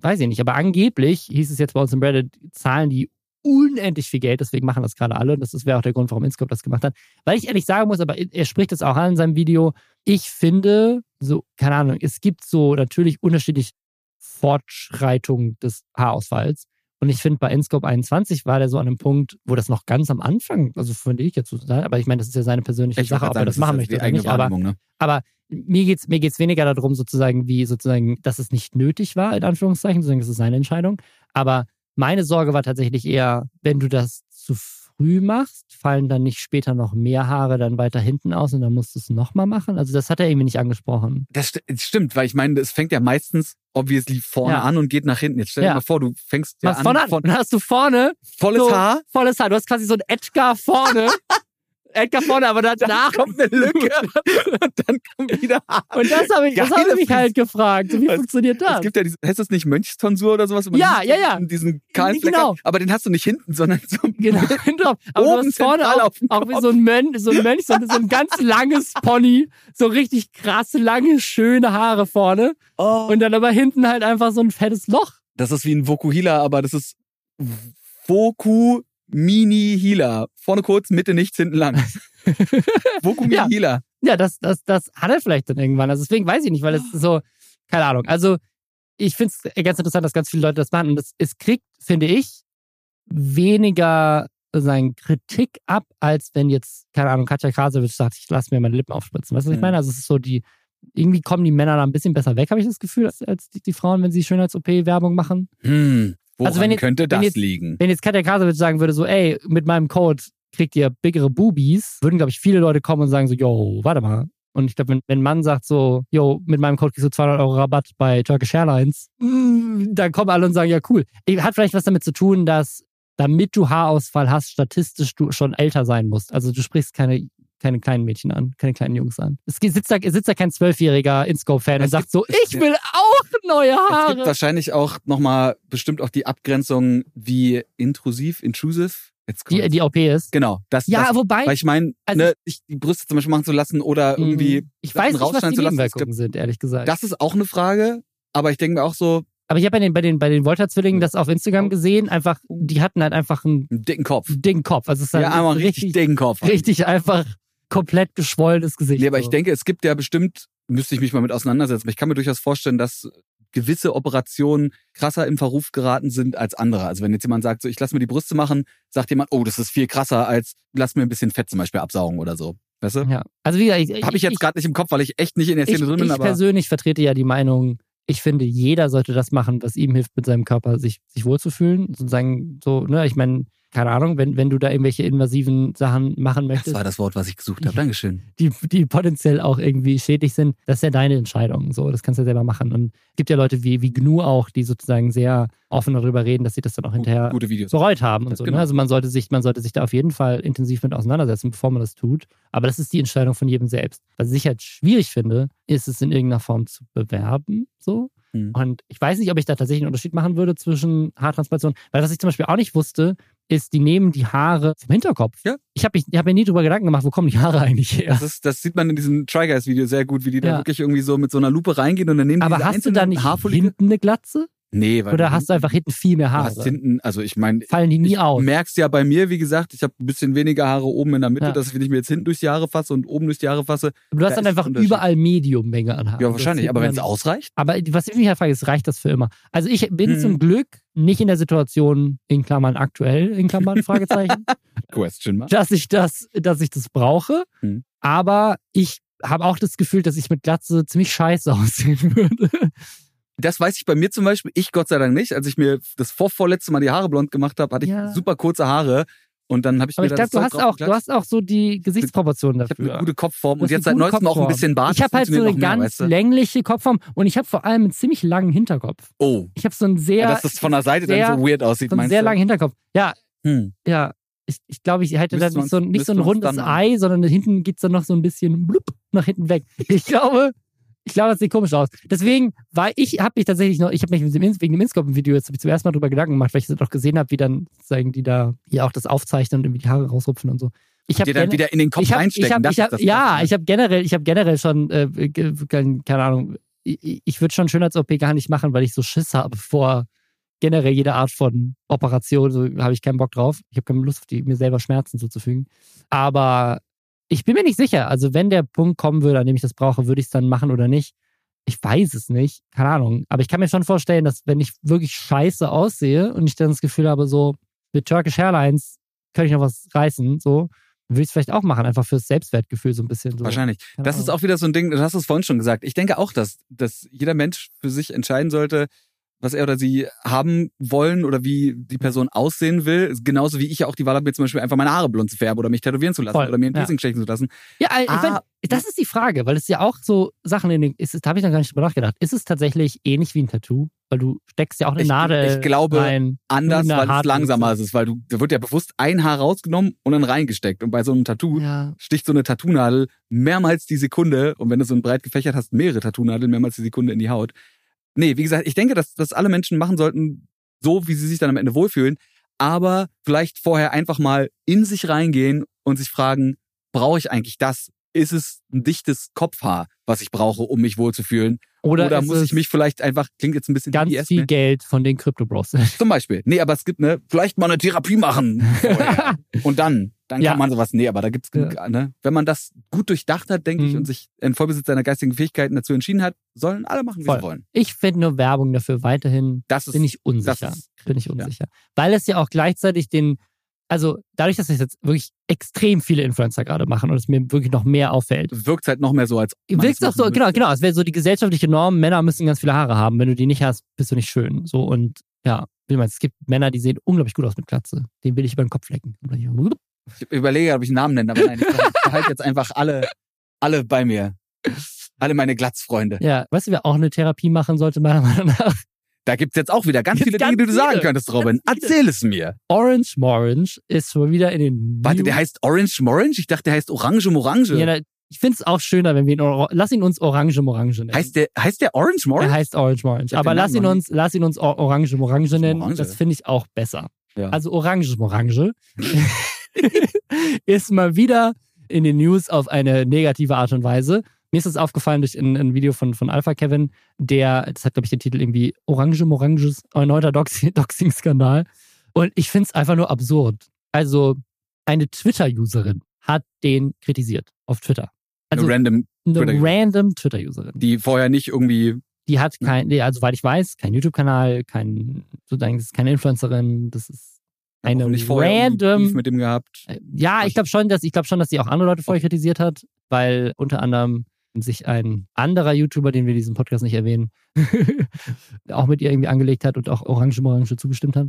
S1: weiß ich nicht. Aber angeblich hieß es jetzt bei uns im Reddit, zahlen die unendlich viel Geld, deswegen machen das gerade alle. Und das wäre auch der Grund, warum Inscope das gemacht hat. Weil ich ehrlich sagen muss, aber er spricht es auch an in seinem Video, ich finde, so, keine Ahnung, es gibt so natürlich unterschiedlich Fortschreitung des Haarausfalls. Und ich finde, bei Inscope 21 war der so an einem Punkt, wo das noch ganz am Anfang, also finde ich jetzt so, aber ich meine, das ist ja seine persönliche
S2: Ich
S1: Sache, ob er
S2: sagen,
S1: das machen möchte oder nicht. Aber,
S2: ne?
S1: aber mir geht's mir geht's weniger darum, sozusagen, wie sozusagen, dass es nicht nötig war, in Anführungszeichen, sozusagen, das ist seine Entscheidung. Aber meine Sorge war tatsächlich eher, wenn du das zu früh machst, fallen dann nicht später noch mehr Haare dann weiter hinten aus und dann musst du es nochmal machen. Also das hat er irgendwie nicht angesprochen.
S2: Das st stimmt, weil ich meine, es fängt ja meistens obviously vorne
S1: Ja.
S2: an und geht nach hinten. Jetzt stell dir
S1: Ja.
S2: mal vor, du fängst ja an,
S1: vorne an, dann hast du vorne
S2: volles
S1: so,
S2: Haar,
S1: volles Haar. Du hast quasi so ein Edgar vorne. Edgar vorne, aber
S2: dann
S1: danach
S2: kommt eine Lücke und dann kommt wieder.
S1: Und das habe ich, das habe ich mich halt gefragt. Wie
S2: Es-
S1: funktioniert das?
S2: Es gibt ja diese, heißt das nicht Mönchstonsur oder sowas?
S1: Ja,
S2: diesen-
S1: ja, ja.
S2: Diesen kahlen
S1: Genau.
S2: aber den hast du nicht hinten, sondern so
S1: Genau, genau. Aber
S2: Oben
S1: du hast vorne auch, auch wie so ein Mönch, so ein Mönch, so, ein- so ein ganz langes Pony, so richtig krasse, lange, schöne Haare vorne
S2: Oh.
S1: und dann aber hinten halt einfach so ein fettes Loch.
S2: Das ist wie ein Vokuhila, aber das ist Voku Mini Hila. Vorne kurz, Mitte nichts, hinten lang. Voku Mini
S1: Ja.
S2: Hila.
S1: Ja, das, das, das hat er vielleicht dann irgendwann. Also deswegen weiß ich nicht, weil es so, keine Ahnung. Also ich finde es ganz interessant, dass ganz viele Leute das machen. Und das, es kriegt, finde ich, weniger sein Kritik ab, als wenn jetzt, keine Ahnung, Katja Krasowitsch sagt, ich lasse mir meine Lippen aufspritzen. Weißt du, was ich meine? Also es ist so die, irgendwie kommen die Männer da ein bisschen besser weg, habe ich das Gefühl, als, als die, die Frauen, wenn sie Schönheits-OP-Werbung machen.
S2: Hm, woran
S1: Also wenn jetzt-
S2: könnte das
S1: wenn jetzt-
S2: liegen?
S1: Wenn jetzt Katja Krasowitsch sagen würde, so, ey, mit meinem Code kriegt ihr biggere Boobies, würden, glaube ich, viele Leute kommen und sagen so, yo, warte mal. Und ich glaube, wenn, wenn ein Mann sagt so, yo, mit meinem Code kriegst du 200 Euro Rabatt bei Turkish Airlines, mm, dann kommen alle und sagen, ja, cool. Hat vielleicht was damit zu tun, dass damit du Haarausfall hast, statistisch du schon älter sein musst. Also du sprichst keine, keine kleinen Mädchen an, keine kleinen Jungs an. Es sitzt da, sitzt da kein Zwölfjähriger Inscope-Fan und
S2: Es
S1: sagt so,
S2: es-
S1: ich will auch neue
S2: Es
S1: Haare.
S2: gibt wahrscheinlich auch nochmal bestimmt auch die Abgrenzung wie intrusiv, intrusive. Jetzt
S1: Die, die OP ist.
S2: genau, das,
S1: Ja,
S2: das
S1: wobei,
S2: weil ich meine,
S1: also
S2: ne, sich die Brüste zum Beispiel machen zu lassen oder irgendwie
S1: ich weiß nicht, was die
S2: zu lassen,
S1: sind, ehrlich gesagt.
S2: Das ist auch eine Frage, aber ich denke mir auch so,
S1: Aber ich habe bei den, bei den, bei den Volta-Zwillingen das auf Instagram gesehen, einfach, die hatten halt einfach einen,
S2: einen dicken Kopf.
S1: Dicken Kopf. Also es ist halt
S2: ja, einmal richtig, richtig dicken Kopf.
S1: Richtig einfach komplett geschwollenes Gesicht.
S2: Nee, aber so. ich denke, es gibt ja bestimmt, müsste ich mich mal mit auseinandersetzen, aber ich kann mir durchaus vorstellen, dass gewisse Operationen krasser im Verruf geraten sind als andere. Also wenn jetzt jemand sagt, so ich lasse mir die Brüste machen, sagt jemand, oh, das ist viel krasser als lass mir ein bisschen Fett zum Beispiel absaugen oder so. Weißt du?
S1: Ja. Also wie gesagt,
S2: habe ich jetzt gerade nicht im Kopf, weil ich echt nicht in der Szene
S1: ich,
S2: drin bin.
S1: Ich
S2: aber
S1: persönlich vertrete ja die Meinung, ich finde, jeder sollte das machen, was ihm hilft, mit seinem Körper sich, sich wohlzufühlen. Sozusagen so, ne, ich meine, keine Ahnung, wenn, wenn du da irgendwelche invasiven Sachen machen möchtest.
S2: Das war das Wort, was ich gesucht habe. Dankeschön.
S1: Die, die potenziell auch irgendwie schädlich sind, das ist ja deine Entscheidung. So, das kannst du ja selber machen. Und es gibt ja Leute wie, wie GNU auch, die sozusagen sehr offen darüber reden, dass sie das dann auch hinterher
S2: Gute Videos.
S1: bereut haben und
S2: Das
S1: so.
S2: genau.
S1: Ne? Also man sollte sich, man sollte sich da auf jeden Fall intensiv mit auseinandersetzen, bevor man das tut. Aber das ist die Entscheidung von jedem selbst. Was ich halt schwierig finde, ist es in irgendeiner Form zu bewerben. So.
S2: Hm.
S1: Und ich weiß nicht, ob ich da tatsächlich einen Unterschied machen würde zwischen Haartransplantation, weil was ich zum Beispiel auch nicht wusste, ist, die nehmen die Haare vom Hinterkopf.
S2: Ja.
S1: Ich habe hab mir nie drüber Gedanken gemacht, wo kommen die Haare eigentlich her.
S2: Das, ist, das sieht man in diesem Try Guys Video sehr gut, wie die da
S1: Ja.
S2: wirklich irgendwie so mit so einer Lupe reingehen und dann nehmen die
S1: Aber hast du da nicht
S2: Haarfollikel.
S1: hinten eine Glatze?
S2: Nee, weil
S1: Oder hast du einfach hinten viel mehr
S2: du
S1: Haare?
S2: hast hinten, also ich meine,
S1: Fallen die nie aus?
S2: merkst ja bei mir, wie gesagt, ich habe ein bisschen weniger Haare oben in der Mitte,
S1: Ja.
S2: dass wenn ich mir jetzt hinten durch die Haare fasse und oben durch die Haare fasse,
S1: Du hast
S2: da
S1: dann einfach überall Medium-Menge an Haaren.
S2: ja wahrscheinlich, aber wenn es ausreicht,
S1: Aber was ich mich halt frage, ist, reicht das für immer? Also ich bin
S2: Hm.
S1: zum Glück nicht in der Situation, in Klammern aktuell, in Klammern Fragezeichen,
S2: Question mark.
S1: dass ich das, dass ich das brauche.
S2: Hm.
S1: Aber ich habe auch das Gefühl, dass ich mit Glatze ziemlich scheiße aussehen würde.
S2: Das weiß ich bei mir zum Beispiel, ich Gott sei Dank nicht. Als ich mir das vorvorletzte Mal die Haare blond gemacht habe, hatte ich
S1: Ja.
S2: super kurze Haare und dann habe ich
S1: Aber
S2: mir
S1: ich glaube,
S2: das
S1: du hast auch, du
S2: draufgeklatscht.
S1: hast auch so die Gesichtsproportionen
S2: Ich habe
S1: dafür.
S2: eine gute Kopfform
S1: Du
S2: und jetzt seit neuestem auch ein
S1: Kopfform.
S2: bisschen Bart.
S1: Ich habe halt so eine ganz
S2: mehr, weißt du?
S1: längliche Kopfform und ich habe vor allem einen ziemlich langen Hinterkopf.
S2: Oh,
S1: Ich habe so einen sehr,
S2: ja, dass das von der Seite
S1: sehr-
S2: dann so weird aussieht,
S1: so einen
S2: meinst
S1: sehr
S2: du?
S1: langen Hinterkopf. Ja,
S2: Hm.
S1: ja. Ich, ich glaube, ich hätte dann nicht so, nicht so ein rundes Ei, sondern hinten geht's dann noch so ein bisschen blub nach hinten weg. Ich glaube, ich glaube, das sieht komisch aus. Deswegen war ich, habe mich tatsächlich noch, ich habe mich wegen dem Inscope-Video jetzt zum ersten Mal drüber Gedanken gemacht, weil ich das auch gesehen habe, wie dann sozusagen die da hier auch das aufzeichnen und irgendwie die Haare rausrupfen und so. Ich habe
S2: Die dann wieder in den Kopf
S1: ich hab, ich hab,
S2: das
S1: ich hab,
S2: das
S1: ja,
S2: Krasse, ne?
S1: ich habe generell, ich habe generell schon, äh, keine, Ahnung, ich, ich würde schon Schönheits-OP gar nicht machen, weil ich so Schiss habe vor generell jeder Art von Operation. So habe ich keinen Bock drauf. Ich habe keine Lust, die, mir selber Schmerzen zuzufügen. Aber ich bin mir nicht sicher. Also wenn der Punkt kommen würde, an dem ich das brauche, würde ich es dann machen oder nicht. Ich weiß es nicht. Keine Ahnung. Aber ich kann mir schon vorstellen, dass wenn ich wirklich scheiße aussehe und ich dann das Gefühl habe, so mit Turkish Airlines könnte ich noch was reißen, so, würde ich es vielleicht auch machen, einfach fürs Selbstwertgefühl so ein bisschen. So.
S2: Wahrscheinlich.
S1: Keine
S2: Das ist
S1: Ahnung.
S2: auch wieder so ein Ding, du hast es vorhin schon gesagt. Ich denke auch, dass, dass jeder Mensch für sich entscheiden sollte, was er oder sie haben wollen oder wie die Person aussehen will. Genauso wie ich ja auch die Wahl habe, mir zum Beispiel einfach meine Haare blond zu färben oder mich tätowieren zu lassen
S1: Voll,
S2: oder mir ein
S1: ja.
S2: Piercing stechen zu lassen.
S1: Ja, ich
S2: Ah.
S1: mein, das ist die Frage, weil es ja auch so Sachen in den, ist, da habe ich noch gar nicht drüber nachgedacht. Ist es tatsächlich ähnlich wie ein Tattoo? Weil du steckst ja auch eine
S2: Ich-
S1: Nadel
S2: ich glaube,
S1: rein.
S2: Anders, weil es langsamer ist, weil du, da wird ja bewusst ein Haar rausgenommen und dann reingesteckt. Und bei so einem Tattoo
S1: Ja,
S2: sticht so eine Tattoo-Nadel mehrmals die Sekunde und wenn du so ein breit gefächert hast, mehrere Tattoo-Nadeln mehrmals die Sekunde in die Haut. Nee, wie gesagt, ich denke, dass, dass alle Menschen machen sollten, so wie sie sich dann am Ende wohlfühlen, aber vielleicht vorher einfach mal in sich reingehen und sich fragen, brauche ich eigentlich das? Ist es ein dichtes Kopfhaar, was ich brauche, um mich wohlzufühlen?
S1: oder,
S2: Oder, muss ich mich vielleicht einfach, klingt jetzt ein bisschen
S1: ganz
S2: BS,
S1: viel
S2: ne?
S1: Geld von den Crypto Bros.
S2: Zum Beispiel. Nee, aber es gibt, ne, vielleicht mal eine Therapie machen. und dann, dann
S1: Ja.
S2: kann man sowas, nee, aber da gibt's genug, ne? Wenn man das gut durchdacht hat, denke ich,
S1: Mhm.
S2: und sich in Vollbesitz seiner geistigen Fähigkeiten dazu entschieden hat, sollen alle machen, wie
S1: Voll.
S2: sie wollen.
S1: Ich finde nur Werbung dafür weiterhin,
S2: Das ist,
S1: bin ich unsicher.
S2: ist-
S1: bin ich unsicher. Weil es ja auch gleichzeitig den, also dadurch, dass es jetzt wirklich extrem viele Influencer gerade machen und es mir wirklich noch mehr auffällt,
S2: wirkt halt noch mehr so, als
S1: Wirkt auch so, genau,
S2: müsste.
S1: genau. Es wäre so die gesellschaftliche Norm, Männer müssen ganz viele Haare haben. Wenn du die nicht hast, bist du nicht schön. So und ja, wie meinst, es gibt Männer, die sehen unglaublich gut aus mit Glatze. Den will ich über den Kopf lecken.
S2: Ich überlege, ob ich einen Namen nenne, aber nein, ich behalte jetzt einfach alle, alle bei mir. Alle meine Glatzfreunde.
S1: Ja, weißt du, wer auch eine Therapie machen sollte, meiner Meinung nach?
S2: Da gibt's jetzt auch wieder ganz
S1: Jetzt
S2: viele
S1: ganz
S2: Dinge, die du sagen
S1: viele.
S2: könntest, Robin. Erzähl es mir.
S1: Orange Morange ist schon wieder in den.
S2: Warte, der heißt Orange Morange? Ich dachte, der heißt Orange Morange.
S1: Ja, da- ich finde es auch schöner, wenn wir ihn. Or lass ihn uns Orange Morange nennen.
S2: heißt der, heißt der Orange
S1: er
S2: Morange?
S1: heißt Orange Morange. Aber lass ihn uns, lass ihn uns Or- Orange Morange nennen.
S2: Orange.
S1: Das finde ich auch besser.
S2: Ja.
S1: Also Orange Morange ist mal wieder in den News auf eine negative Art und Weise, Mir ist das aufgefallen durch ein, ein Video von, von Alpha Kevin, der, das hat, glaube ich, den Titel irgendwie Orange Moranges, erneuter Doxing-Skandal. Und ich finde es einfach nur absurd. Also, eine Twitter-Userin hat den kritisiert auf Twitter. Also,
S2: eine random
S1: eine
S2: Twitter
S1: random Twitter-Userin.
S2: Die vorher nicht irgendwie.
S1: Die hat kein, also soweit ich weiß, kein YouTube-Kanal, kein, sozusagen, das ist keine Influencerin, das ist eine
S2: nicht vorher
S1: random.
S2: Mit dem gehabt.
S1: Ja, ich glaube schon, dass ich glaube schon, dass sie auch andere Leute vorher kritisiert hat, weil unter anderem sich ein anderer YouTuber, den wir in diesem Podcast nicht erwähnen, auch mit ihr irgendwie angelegt hat und auch Orange Orange zugestimmt hat.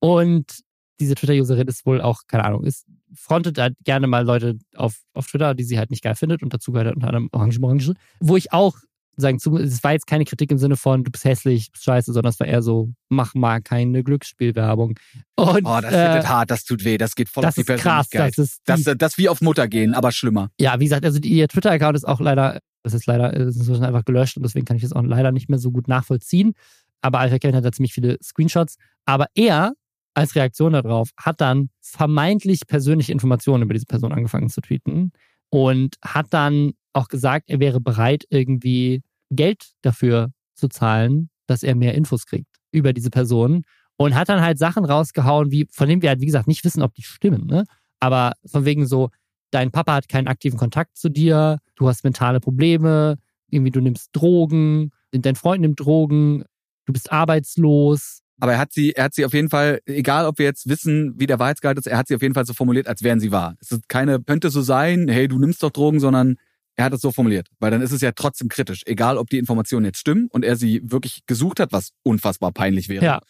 S1: Und diese Twitter-Userin ist wohl auch, keine Ahnung, ist, frontet halt gerne mal Leute auf, auf Twitter, die sie halt nicht geil findet und dazu gehört halt unter anderem Orange Orange, wo ich auch sagen, es war jetzt keine Kritik im Sinne von, du bist hässlich, du bist scheiße, sondern es war eher so, mach mal keine Glücksspielwerbung. Und,
S2: oh, das
S1: äh,
S2: wird hart, das tut weh, das geht voll
S1: das
S2: auf die
S1: ist krass,
S2: Persönlichkeit.
S1: das ist
S2: das,
S1: die-
S2: das wie auf Mutter gehen, aber schlimmer.
S1: Ja, wie gesagt, also ihr Twitter-Account ist auch leider, das ist leider, es ist inzwischen einfach gelöscht und deswegen kann ich das auch leider nicht mehr so gut nachvollziehen. Aber Alpha Kevin hat da ziemlich viele Screenshots. Aber er, als Reaktion darauf, hat dann vermeintlich persönliche Informationen über diese Person angefangen zu tweeten und hat dann auch gesagt, er wäre bereit, irgendwie Geld dafür zu zahlen, dass er mehr Infos kriegt über diese Person. Und hat dann halt Sachen rausgehauen, wie, von denen wir halt, wie gesagt, nicht wissen, ob die stimmen, ne? Aber von wegen so, dein Papa hat keinen aktiven Kontakt zu dir, du hast mentale Probleme, irgendwie du nimmst Drogen, dein Freund nimmt Drogen, du bist arbeitslos.
S2: Aber er hat sie, er hat sie auf jeden Fall, egal ob wir jetzt wissen, wie der Wahrheitsgehalt ist, er hat sie auf jeden Fall so formuliert, als wären sie wahr. Es ist keine, könnte so sein, hey, du nimmst doch Drogen, sondern er hat es so formuliert. Weil dann ist es ja trotzdem kritisch. Egal, ob die Informationen jetzt stimmen und er sie wirklich gesucht hat, was unfassbar peinlich wäre.
S1: Ja.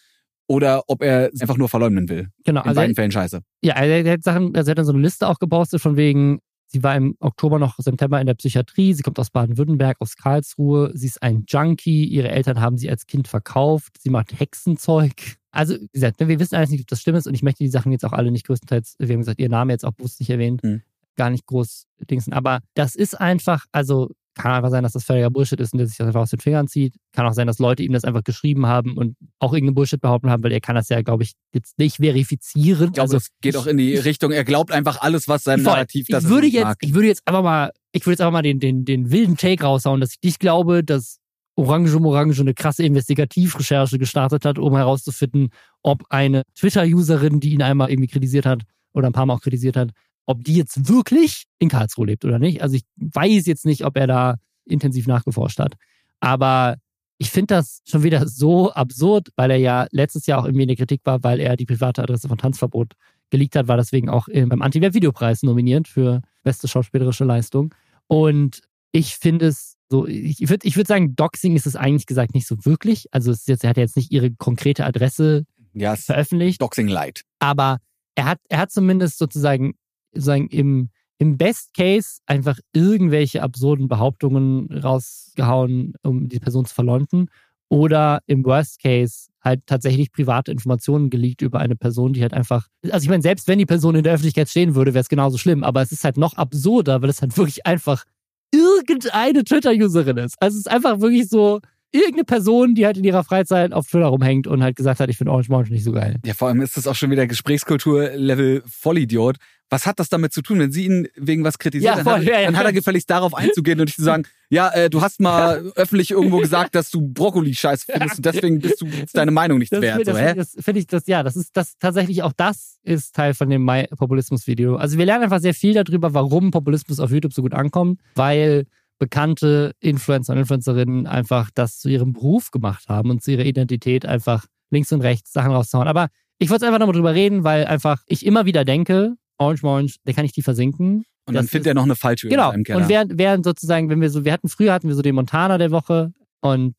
S2: Oder ob er es einfach nur verleumden will.
S1: Genau,
S2: In
S1: also
S2: beiden Fällen scheiße.
S1: Ja, also er hat Sachen, also er hat dann so eine Liste auch gepostet von wegen, sie war im Oktober noch September in der Psychiatrie, sie kommt aus Baden-Württemberg, aus Karlsruhe, sie ist ein Junkie, ihre Eltern haben sie als Kind verkauft, sie macht Hexenzeug. Also, wie gesagt, wir wissen alles nicht, ob das stimmt ist und ich möchte die Sachen jetzt auch alle nicht größtenteils, wir haben gesagt, ihr Name jetzt auch bewusst nicht erwähnt,
S2: Hm.
S1: gar nicht groß dingsen. Aber das ist einfach, also kann einfach sein, dass das völliger Bullshit ist und der sich das einfach aus den Fingern zieht. Kann auch sein, dass Leute ihm das einfach geschrieben haben und auch irgendeinen Bullshit behaupten haben, weil er kann das ja, glaube ich, jetzt nicht verifizieren.
S2: Ich glaube,
S1: also,
S2: es geht auch in die Richtung, er glaubt einfach alles, was seinem
S1: Voll.
S2: Narrativ das
S1: ich würde jetzt,
S2: mag.
S1: ich würde jetzt einfach mal, ich würde jetzt einfach mal den, den, den wilden Take raushauen, dass ich nicht glaube, dass Orange um Orange eine krasse Investigativrecherche gestartet hat, um herauszufinden, ob eine Twitter-Userin, die ihn einmal irgendwie kritisiert hat oder ein paar Mal auch kritisiert hat, ob die jetzt wirklich in Karlsruhe lebt oder nicht. Also ich weiß jetzt nicht, ob er da intensiv nachgeforscht hat. Aber ich finde das schon wieder so absurd, weil er ja letztes Jahr auch irgendwie in der Kritik war, weil er die private Adresse von Tanzverbot geleakt hat, war deswegen auch äh, beim Anti-Web-Videopreis nominiert für beste schauspielerische Leistung. Und ich finde es so, ich würde ich würd sagen, Doxing ist es eigentlich gesagt nicht so wirklich. Also es ist jetzt, er hat jetzt nicht ihre konkrete Adresse
S2: Ja, es ist
S1: veröffentlicht,
S2: Doxing Light.
S1: aber er hat, er hat zumindest sozusagen, sozusagen im, im Best Case einfach irgendwelche absurden Behauptungen rausgehauen, um die Person zu verleumden. Oder im Worst Case halt tatsächlich private Informationen geleakt über eine Person, die halt einfach. Also ich meine, selbst wenn die Person in der Öffentlichkeit stehen würde, wäre es genauso schlimm, aber es ist halt noch absurder, weil es halt wirklich einfach irgendeine Twitter-Userin ist. Also es ist einfach wirklich so irgendeine Person, die halt in ihrer Freizeit auf Twitter rumhängt und halt gesagt hat, ich finde Orange Orange nicht so geil.
S2: Ja, vor allem ist das auch schon wieder Gesprächskultur-Level Vollidiot. Was hat das damit zu tun, wenn sie ihn wegen was kritisiert?
S1: Ja,
S2: dann,
S1: voll,
S2: hat,
S1: ja, ja.
S2: dann hat er gefälligst darauf einzugehen und nicht zu sagen, ja, äh, du hast mal öffentlich irgendwo gesagt, dass du Brokkoli scheiße findest und deswegen bist du deine Meinung nicht
S1: Das,
S2: wert.
S1: das,
S2: So, hä?
S1: das finde ich, das, ja, das ist das tatsächlich auch das ist Teil von dem Populismus-Video. Also wir lernen einfach sehr viel darüber, warum Populismus auf YouTube so gut ankommt, weil bekannte Influencer und Influencerinnen einfach das zu ihrem Beruf gemacht haben und zu ihrer Identität einfach links und rechts Sachen rauszuhauen. Aber ich wollte einfach nochmal drüber reden, weil einfach ich immer wieder denke, Orange Orange, der kann ich die versinken.
S2: Und dann findet er noch eine Falltür
S1: Genau.
S2: seinem Keller.
S1: Und während, während sozusagen, wenn wir so, wir hatten früher hatten wir so den Montana der Woche und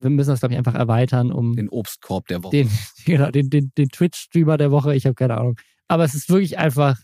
S1: wir müssen das, glaube ich, einfach erweitern, um
S2: den Obstkorb der Woche.
S1: den, genau, den, den, den Twitch-Streamer der Woche, ich habe keine Ahnung. Aber es ist wirklich einfach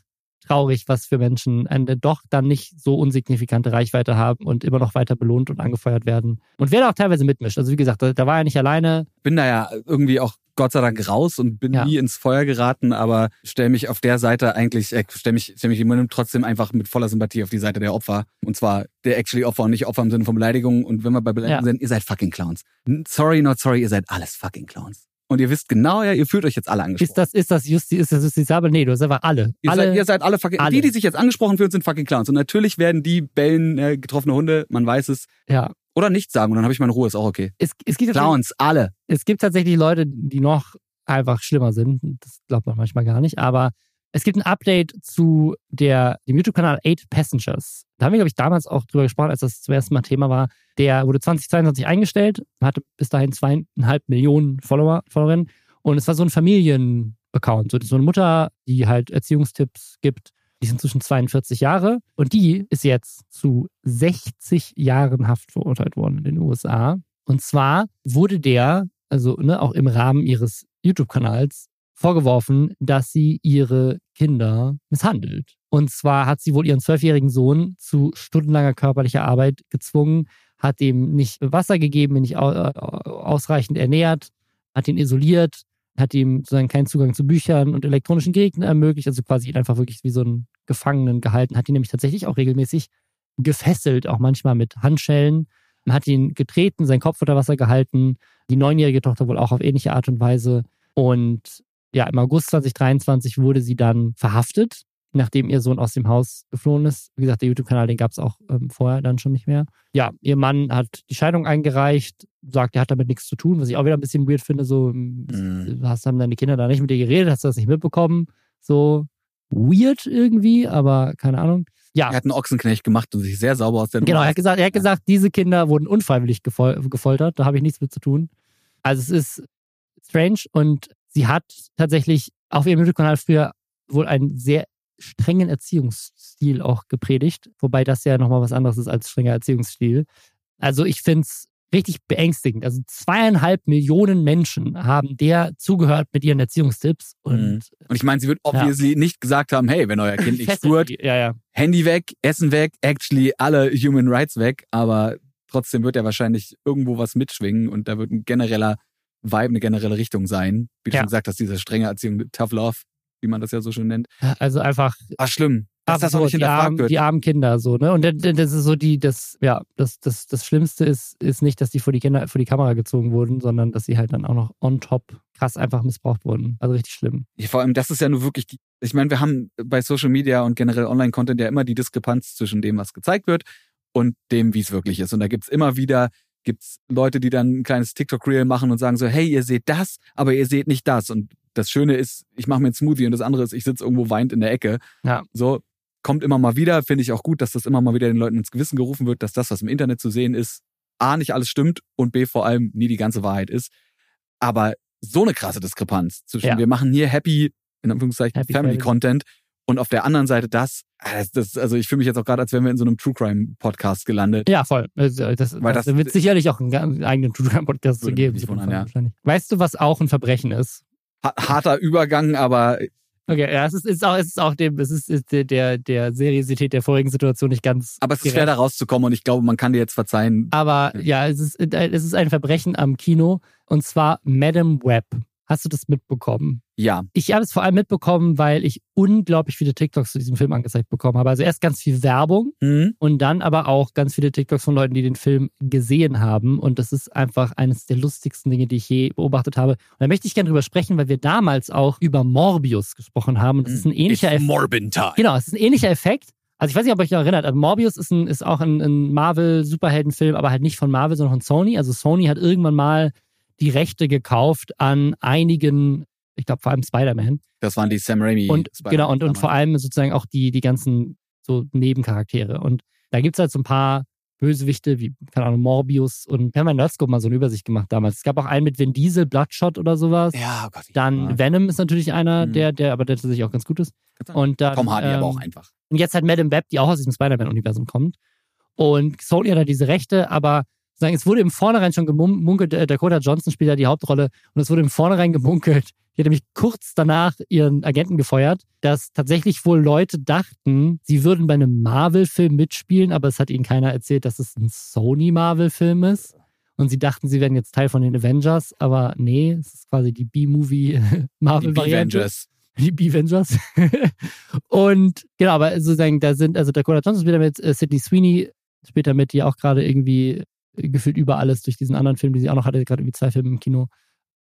S1: traurig, was für Menschen eine doch dann nicht so unsignifikante Reichweite haben und immer noch weiter belohnt und angefeuert werden. Und wer da auch teilweise mitmischt. Also wie gesagt, da, da war er nicht alleine.
S2: bin da ja irgendwie auch Gott sei Dank raus und bin
S1: Ja.
S2: nie ins Feuer geraten, aber stelle mich auf der Seite eigentlich, äh, stelle mich, stell mich immer trotzdem einfach mit voller Sympathie auf die Seite der Opfer. Und zwar der actually Opfer und nicht Opfer im Sinne von Beleidigung. Und wenn wir bei Beleidigung
S1: Ja.
S2: sind, ihr seid fucking Clowns. Sorry, not sorry, ihr seid alles fucking Clowns. Und ihr wisst genau, ja, ihr fühlt euch jetzt alle angesprochen.
S1: Ist das, ist das justi ist das justiziabel? Nee, du hast einfach alle.
S2: Ihr,
S1: alle,
S2: seid, ihr seid alle fucking,
S1: alle.
S2: die, die sich jetzt angesprochen fühlen, sind fucking Clowns. Und natürlich werden die bellen äh, getroffene Hunde, man weiß es.
S1: Ja.
S2: Oder nichts sagen und dann habe ich meine Ruhe, ist auch okay.
S1: Es, es, gibt
S2: Clowns, alle.
S1: es gibt tatsächlich Leute, die noch einfach schlimmer sind. Das glaubt man manchmal gar nicht. Aber es gibt ein Update zu der, dem YouTube-Kanal 8 Passengers. Da haben wir, glaube ich, damals auch drüber gesprochen, als das zum ersten Mal Thema war. Der wurde 2022 eingestellt, hatte bis dahin zweieinhalb Millionen Follower, Followerinnen. Und es war so ein Familien-Account. So, so eine Mutter, die halt Erziehungstipps gibt. Die sind zwischen 42 Jahre. Und die ist jetzt zu 60 Jahren Haft verurteilt worden in den USA. Und zwar wurde der, also ne, auch im Rahmen ihres YouTube-Kanals, vorgeworfen, dass sie ihre Kinder misshandelt. Und zwar hat sie wohl ihren zwölfjährigen Sohn zu stundenlanger körperlicher Arbeit gezwungen, hat ihm nicht Wasser gegeben, ihn nicht ausreichend ernährt, hat ihn isoliert, hat ihm sozusagen keinen Zugang zu Büchern und elektronischen Geräten ermöglicht, also quasi ihn einfach wirklich wie so einen Gefangenen gehalten, hat ihn nämlich tatsächlich auch regelmäßig gefesselt, auch manchmal mit Handschellen, hat ihn getreten, seinen Kopf unter Wasser gehalten, die neunjährige Tochter wohl auch auf ähnliche Art und Weise. Und ja, im August 2023 wurde sie dann verhaftet, nachdem ihr Sohn aus dem Haus geflohen ist. Wie gesagt, der YouTube-Kanal, den gab es auch ähm, vorher dann schon nicht mehr. Ja, ihr Mann hat die Scheidung eingereicht, sagt, er hat damit nichts zu tun, was ich auch wieder ein bisschen weird finde. So, mhm. hast haben deine Kinder da nicht mit dir geredet, hast du das nicht mitbekommen? So weird irgendwie, aber keine Ahnung. Ja.
S2: Er hat einen Ochsenknecht gemacht und sich sehr sauber aus der
S1: Nummer Genau, er hat gesagt, er hat gesagt, diese Kinder wurden unfreiwillig gefol gefoltert, da habe ich nichts mit zu tun. Also es ist strange und sie hat tatsächlich auf ihrem YouTube-Kanal früher wohl einen sehr strengen Erziehungsstil auch gepredigt, wobei das ja nochmal was anderes ist als strenger Erziehungsstil. Also ich finde es richtig beängstigend. Also zweieinhalb Millionen Menschen haben der zugehört mit ihren Erziehungstipps. Und, mhm.
S2: und ich meine, sie wird obviously ja. nicht gesagt haben, hey, wenn euer Kind nicht spurt,
S1: ja, ja.
S2: Handy weg, Essen weg, actually alle Human Rights weg, aber trotzdem wird er wahrscheinlich irgendwo was mitschwingen und da wird ein genereller Vibe, eine generelle Richtung sein. Wie du schon gesagt hast, diese strenge Erziehung, Tough Love, wie man das ja so schön nennt.
S1: Also einfach.
S2: Ach, schlimm.
S1: Dass das auch nicht die, armen, wird. die armen Kinder so, ne? Und das ist so die, das, ja, das, das, das Schlimmste ist, ist nicht, dass die vor die Kinder, vor die Kamera gezogen wurden, sondern dass sie halt dann auch noch on top krass einfach missbraucht wurden. Also richtig schlimm.
S2: Ja, vor allem, das ist ja nur wirklich die, ich meine, wir haben bei Social Media und generell Online-Content ja immer die Diskrepanz zwischen dem, was gezeigt wird und dem, wie es wirklich ist. Und da gibt's immer wieder gibt's Leute, die dann ein kleines TikTok-Reel machen und sagen so, hey, ihr seht das, aber ihr seht nicht das. Und das Schöne ist, ich mache mir einen Smoothie und das andere ist, ich sitze irgendwo weint in der Ecke.
S1: Ja.
S2: So, kommt immer mal wieder, finde ich auch gut, dass das immer mal wieder den Leuten ins Gewissen gerufen wird, dass das, was im Internet zu sehen ist, A, nicht alles stimmt und B, vor allem nie die ganze Wahrheit ist. Aber so eine krasse Diskrepanz zwischen, ja. wir machen hier happy, in Anführungszeichen, happy Family Content und auf der anderen Seite das, ah, das, das also ich fühle mich jetzt auch gerade, als wären wir in so einem True Crime Podcast gelandet.
S1: Ja, voll. Das, das, Weil das, wird sicherlich auch einen eigenen True Crime Podcast zu geben.
S2: Wundern, ja.
S1: Weißt du, was auch ein Verbrechen ist?
S2: Harter Übergang, aber
S1: Okay, ja, es ist, ist auch, es ist auch dem, es ist, ist der, der Seriosität der vorigen Situation nicht ganz.
S2: Aber es ist schwer da rauszukommen und ich glaube, man kann dir jetzt verzeihen.
S1: Aber ja, es ist, es ist ein Verbrechen am Kino und zwar Madam Web. Hast du das mitbekommen?
S2: Ja.
S1: Ich habe es vor allem mitbekommen, weil ich unglaublich viele TikToks zu diesem Film angezeigt bekommen habe. Also erst ganz viel Werbung mhm. und dann aber auch ganz viele TikToks von Leuten, die den Film gesehen haben. Und das ist einfach eines der lustigsten Dinge, die ich je beobachtet habe. Und da möchte ich gerne drüber sprechen, weil wir damals auch über Morbius gesprochen haben. Und das ist ein ähnlicher
S2: Effekt.
S1: Genau, es ist ein ähnlicher Effekt. Also ich weiß nicht, ob ihr euch noch erinnert. Also Morbius ist, ein, ist auch ein, ein Marvel-Superheldenfilm, aber halt nicht von Marvel, sondern von Sony. Also Sony hat irgendwann mal die Rechte gekauft an einigen, ich glaube vor allem Spider-Man.
S2: Das waren die Sam Raimi.
S1: Und genau, und, und vor allem sozusagen auch die, die ganzen so Nebencharaktere. Und da gibt es halt so ein paar Bösewichte, wie, keine Ahnung, Morbius und wir haben in Nerdscope mal so eine Übersicht gemacht damals. Es gab auch einen mit Vin Diesel, Bloodshot oder sowas.
S2: Ja, oh Gott.
S1: Dann ja. Venom ist natürlich einer, mhm. der, der, aber der tatsächlich auch ganz gut ist. Und dann,
S2: Tom Hardy
S1: ähm,
S2: aber auch einfach.
S1: Und jetzt halt Madame Web, die auch aus diesem Spider-Man-Universum kommt. Und Sony hat halt diese Rechte, aber sagen, es wurde im Vornherein schon gemunkelt, äh, Dakota Johnson spielt ja die Hauptrolle und es wurde im Vornherein gemunkelt, die hat nämlich kurz danach ihren Agenten gefeuert, dass tatsächlich wohl Leute dachten, sie würden bei einem Marvel-Film mitspielen, aber es hat ihnen keiner erzählt, dass es ein Sony-Marvel-Film ist. Und sie dachten, sie wären jetzt Teil von den Avengers, aber nee, es ist quasi die B-Movie-Marvel-Variante. Die B-Avengers. und genau, aber sozusagen, da sind, also Dakota Johnson spielt damit, äh, Sidney Sweeney spielt damit, die auch gerade irgendwie gefühlt über alles durch diesen anderen Film, die sie auch noch hatte, gerade irgendwie zwei Filme im Kino.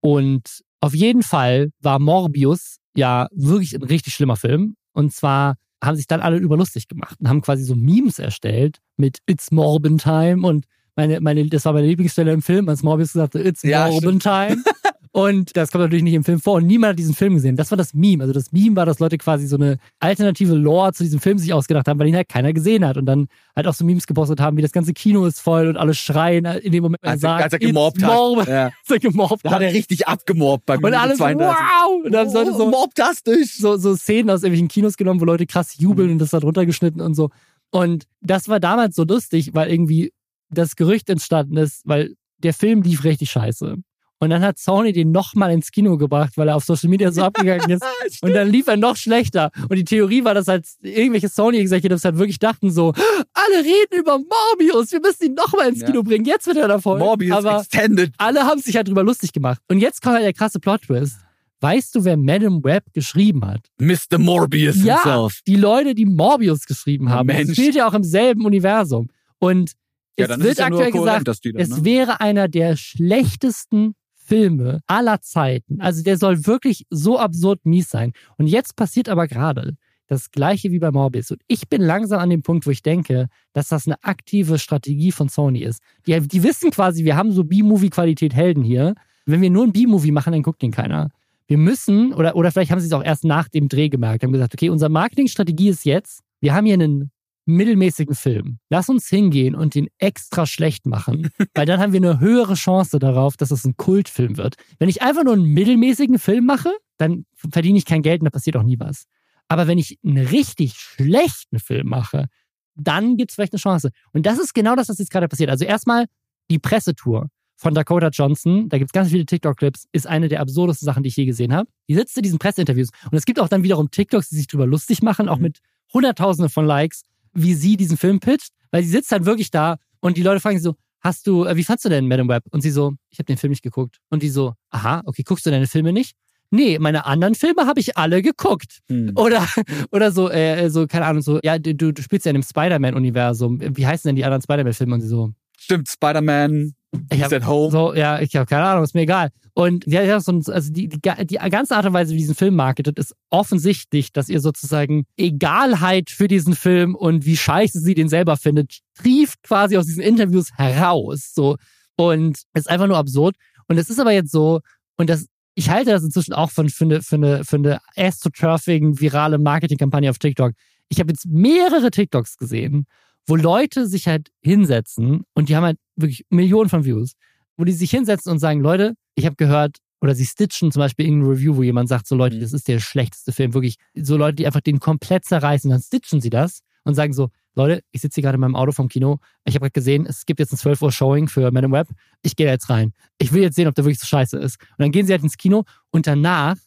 S1: Und auf jeden Fall war Morbius ja wirklich ein richtig schlimmer Film. Und zwar haben sich dann alle überlustig gemacht und haben quasi so Memes erstellt mit It's Morbin Time und meine, meine, das war meine Lieblingsstelle im Film, als Morbius gesagt hat, It's ja, Morbin Time. Und das kommt natürlich nicht im Film vor und niemand hat diesen Film gesehen. Das war das Meme. Also das Meme war, dass Leute quasi so eine alternative Lore zu diesem Film sich ausgedacht haben, weil ihn halt keiner gesehen hat. Und dann halt auch so Memes gepostet haben, wie das ganze Kino ist voll und alle schreien in dem Moment,
S2: als, sagt, als er gemobbt hat. Morb, ja. als er gemobbt da hat er richtig abgemobbt bei
S1: Und alles so, wow! Und dann haben Leute so,
S2: Mobtastisch!
S1: So, so Szenen aus irgendwelchen Kinos genommen, wo Leute krass jubeln mhm. und das da drunter geschnitten und so. Und das war damals so lustig, weil irgendwie das Gerücht entstanden ist, weil der Film lief richtig scheiße. Und dann hat Sony den nochmal ins Kino gebracht, weil er auf Social Media so abgegangen ist. und dann lief er noch schlechter. Und die Theorie war, dass halt irgendwelche Sony-Executives halt wirklich dachten so, alle reden über Morbius, wir müssen ihn nochmal ins Kino ja. bringen, jetzt wird er davon.
S2: Morbius Aber Extended.
S1: Alle haben sich halt drüber lustig gemacht. Und jetzt kommt halt der krasse Plot-Twist. Weißt du, wer Madame Web geschrieben hat?
S2: Mr. Morbius
S1: ja,
S2: himself.
S1: Die Leute, die Morbius geschrieben haben. Mensch. Das spielt ja auch im selben Universum. Und ja, es wird aktuell gesagt, dann, es ne? wäre einer der schlechtesten Filme aller Zeiten. Also der soll wirklich so absurd mies sein. Und jetzt passiert aber gerade das gleiche wie bei Morbius. Und ich bin langsam an dem Punkt, wo ich denke, dass das eine aktive Strategie von Sony ist. Die, die wissen quasi, wir haben so B-Movie-Qualität Helden hier. Wenn wir nur ein B-Movie machen, dann guckt den keiner. Wir müssen, oder, oder vielleicht haben sie es auch erst nach dem Dreh gemerkt, haben gesagt, okay, unsere Marketingstrategie ist jetzt, wir haben hier einen mittelmäßigen Film. Lass uns hingehen und den extra schlecht machen, weil dann haben wir eine höhere Chance darauf, dass es ein Kultfilm wird. Wenn ich einfach nur einen mittelmäßigen Film mache, dann verdiene ich kein Geld und da passiert auch nie was. Aber wenn ich einen richtig schlechten Film mache, dann gibt es vielleicht eine Chance. Und das ist genau das, was jetzt gerade passiert. Also erstmal die Pressetour von Dakota Johnson, da gibt es ganz viele TikTok-Clips, ist eine der absurdesten Sachen, die ich je gesehen habe. Die sitzt in diesen Presseinterviews und es gibt auch dann wiederum TikToks, die sich drüber lustig machen, auch mhm. mit Hunderttausenden von Likes wie sie diesen Film pitcht, weil sie sitzt dann wirklich da und die Leute fragen sie so, hast du, äh, wie fandst du denn Madame Web? Und sie so, ich habe den Film nicht geguckt. Und die so, aha, okay, guckst du deine Filme nicht? Nee, meine anderen Filme habe ich alle geguckt. Hm. Oder, oder so, äh, so, keine Ahnung, so, ja, du, du spielst ja in dem Spider-Man-Universum. Wie heißen denn die anderen Spider-Man-Filme? Und sie so,
S2: Stimmt, Spider-Man, ich hab, at home.
S1: So, ja, ich habe keine Ahnung, ist mir egal. Und ja, so, also die, die, die ganze Art und Weise, wie diesen Film marketet, ist offensichtlich, dass ihr sozusagen Egalheit für diesen Film und wie scheiße sie den selber findet, trieft quasi aus diesen Interviews heraus. So. Und ist einfach nur absurd. Und es ist aber jetzt so, und das, ich halte das inzwischen auch von, für eine, für eine, für eine astroturfing virale Marketingkampagne auf TikTok. Ich habe jetzt mehrere TikToks gesehen, wo Leute sich halt hinsetzen und die haben halt wirklich Millionen von Views, wo die sich hinsetzen und sagen, Leute, ich habe gehört, oder sie stitchen zum Beispiel in einem Review, wo jemand sagt, so Leute, mhm. das ist der schlechteste Film, wirklich, so Leute, die einfach den komplett zerreißen, dann stitchen sie das und sagen so, Leute, ich sitze hier gerade in meinem Auto vom Kino, ich habe gerade gesehen, es gibt jetzt ein 12 Uhr Showing für Man Web, ich gehe da jetzt rein. Ich will jetzt sehen, ob der wirklich so scheiße ist. Und dann gehen sie halt ins Kino und danach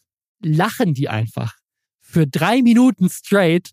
S1: lachen die einfach für drei Minuten straight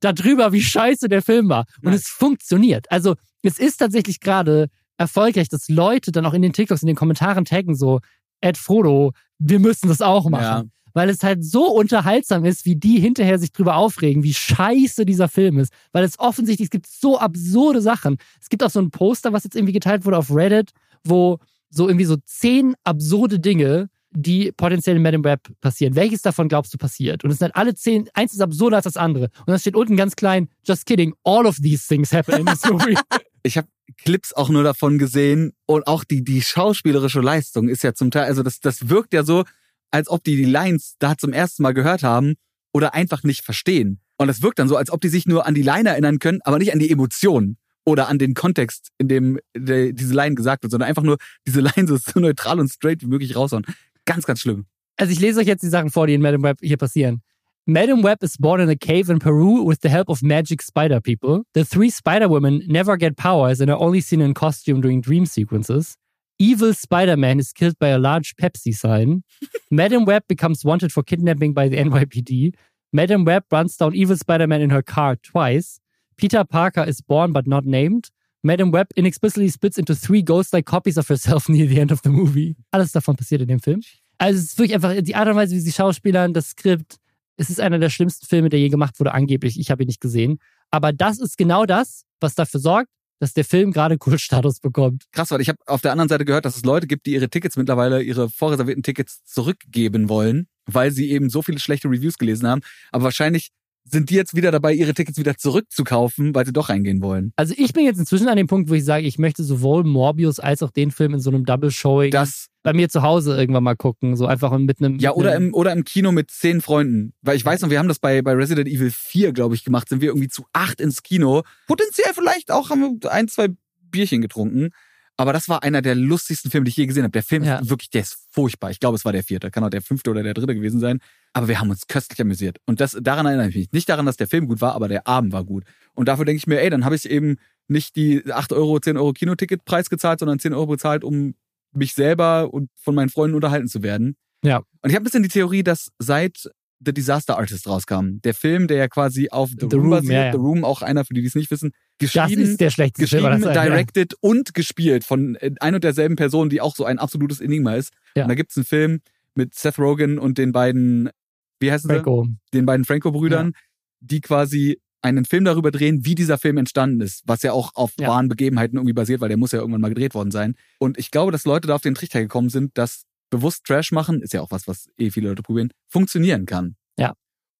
S1: darüber, wie scheiße der Film war. Und nice. es funktioniert. Also es ist tatsächlich gerade erfolgreich, dass Leute dann auch in den TikToks, in den Kommentaren taggen so, Ed Frodo, wir müssen das auch machen. Ja. Weil es halt so unterhaltsam ist, wie die hinterher sich drüber aufregen, wie scheiße dieser Film ist. Weil es offensichtlich, es gibt so absurde Sachen. Es gibt auch so ein Poster, was jetzt irgendwie geteilt wurde auf Reddit, wo so irgendwie so zehn absurde Dinge die potenziell in Madame Web passieren. Welches davon glaubst du passiert? Und es sind halt alle zehn, eins ist absurder als das andere. Und dann steht unten ganz klein, just kidding, all of these things happen in this movie.
S2: Ich habe Clips auch nur davon gesehen und auch die, die schauspielerische Leistung ist ja zum Teil, also das, das wirkt ja so, als ob die die Lines da zum ersten Mal gehört haben oder einfach nicht verstehen. Und das wirkt dann so, als ob die sich nur an die Line erinnern können, aber nicht an die Emotionen oder an den Kontext, in dem diese Line gesagt wird, sondern einfach nur diese Line so neutral und straight wie möglich raushauen. Ganz, ganz schlimm.
S1: Also ich lese euch jetzt die Sachen vor, die in Madame Web hier passieren. Madame Web is born in a cave in Peru with the help of magic spider people. The three spider women never get powers and are only seen in costume during dream sequences. Evil Spider-Man is killed by a large Pepsi sign. Madame Web becomes wanted for kidnapping by the NYPD. Madame Web runs down evil Spider-Man in her car twice. Peter Parker is born but not named. Madame Web inexplicitly splits into three ghost-like copies of herself near the end of the movie. Alles davon passiert in dem Film. Also es ist wirklich einfach die Art und Weise, wie sie Schauspielern, das Skript. Es ist einer der schlimmsten Filme, der je gemacht wurde, angeblich. Ich habe ihn nicht gesehen. Aber das ist genau das, was dafür sorgt, dass der Film gerade Kultstatus bekommt.
S2: Krass, weil ich habe auf der anderen Seite gehört, dass es Leute gibt, die ihre Tickets mittlerweile, ihre vorreservierten Tickets zurückgeben wollen, weil sie eben so viele schlechte Reviews gelesen haben. Aber wahrscheinlich sind die jetzt wieder dabei, ihre Tickets wieder zurückzukaufen, weil sie doch reingehen wollen.
S1: Also ich bin jetzt inzwischen an dem Punkt, wo ich sage, ich möchte sowohl Morbius als auch den Film in so einem Double Showing
S2: das
S1: bei mir zu Hause irgendwann mal gucken, so einfach mit einem
S2: Ja, oder im oder im Kino mit zehn Freunden, weil ich weiß noch, wir haben das bei bei Resident Evil 4, glaube ich, gemacht, sind wir irgendwie zu acht ins Kino. Potenziell vielleicht auch haben wir ein, zwei Bierchen getrunken. Aber das war einer der lustigsten Filme, die ich je gesehen habe. Der Film ja. ist wirklich, der ist furchtbar. Ich glaube, es war der vierte. Kann auch der fünfte oder der dritte gewesen sein. Aber wir haben uns köstlich amüsiert. Und das, daran erinnere ich mich. Nicht daran, dass der Film gut war, aber der Abend war gut. Und dafür denke ich mir, ey, dann habe ich eben nicht die 8 Euro, 10 Euro Kinoticketpreis gezahlt, sondern 10 Euro bezahlt, um mich selber und von meinen Freunden unterhalten zu werden.
S1: Ja.
S2: Und ich habe ein bisschen die Theorie, dass seit The Disaster Artist rauskam. Der Film, der ja quasi auf The, The Room, Room basiert. Ja, ja. The Room, auch einer, für die, die es nicht wissen.
S1: Geschrieben, das ist der schlechteste
S2: geschrieben, Film, directed ja. und gespielt von äh, ein und derselben Person, die auch so ein absolutes Enigma ist. Ja. Und da gibt's einen Film mit Seth Rogen und den beiden, wie heißen
S1: Franco.
S2: sie? Den beiden Franco-Brüdern, die quasi einen Film darüber drehen, wie dieser Film entstanden ist, was ja auch auf wahren Begebenheiten irgendwie basiert, weil der muss ja irgendwann mal gedreht worden sein. Und ich glaube, dass Leute da auf den Trichter gekommen sind, dass bewusst Trash machen, ist ja auch was, was eh viele Leute probieren, funktionieren kann.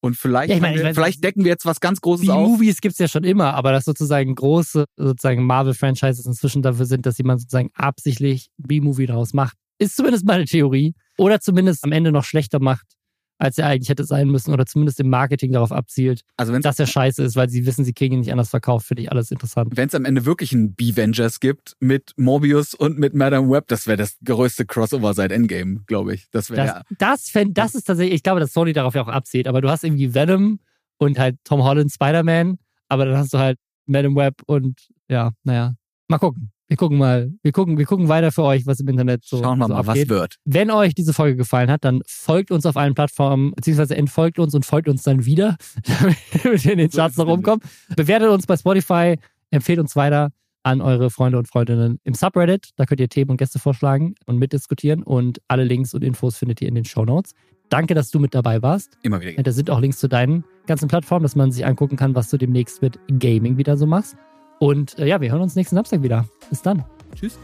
S2: Und vielleicht, ja, ich mein, wir, ich mein, vielleicht decken wir jetzt was ganz Großes die auf.
S1: Movies gibt's ja schon immer, aber dass sozusagen große sozusagen Marvel-Franchises inzwischen dafür sind, dass jemand sozusagen absichtlich B-Movie daraus macht, ist zumindest meine Theorie. Oder zumindest am Ende noch schlechter macht, als er eigentlich hätte sein müssen oder zumindest im Marketing darauf abzielt, also dass er scheiße ist, weil sie wissen, sie kriegen ihn nicht anders verkauft, finde ich alles interessant.
S2: Wenn es am Ende wirklich einen B-Vengers gibt mit Morbius und mit Madame Web, das wäre das größte Crossover seit Endgame, glaube ich. Das wäre
S1: das, das, fänd, das ist tatsächlich, ich glaube, dass Sony darauf ja auch abzielt, aber du hast irgendwie Venom und halt Tom Holland Spider-Man, aber dann hast du halt Madame Web und ja, naja, mal gucken. Wir gucken mal, wir gucken, wir gucken weiter für euch, was im Internet so.
S2: Schauen wir
S1: so
S2: mal, abgeht. was wird.
S1: Wenn euch diese Folge gefallen hat, dann folgt uns auf allen Plattformen, beziehungsweise entfolgt uns und folgt uns dann wieder, damit wir in den Charts noch rumkommen. Bewertet uns bei Spotify, empfehlt uns weiter an eure Freunde und Freundinnen im Subreddit. Da könnt ihr Themen und Gäste vorschlagen und mitdiskutieren und alle Links und Infos findet ihr in den Show Notes. Danke, dass du mit dabei warst.
S2: Immer wieder.
S1: Da sind auch Links zu deinen ganzen Plattformen, dass man sich angucken kann, was du demnächst mit Gaming wieder so machst. Und äh, ja, wir hören uns nächsten Samstag wieder. Bis dann.
S2: Tschüss.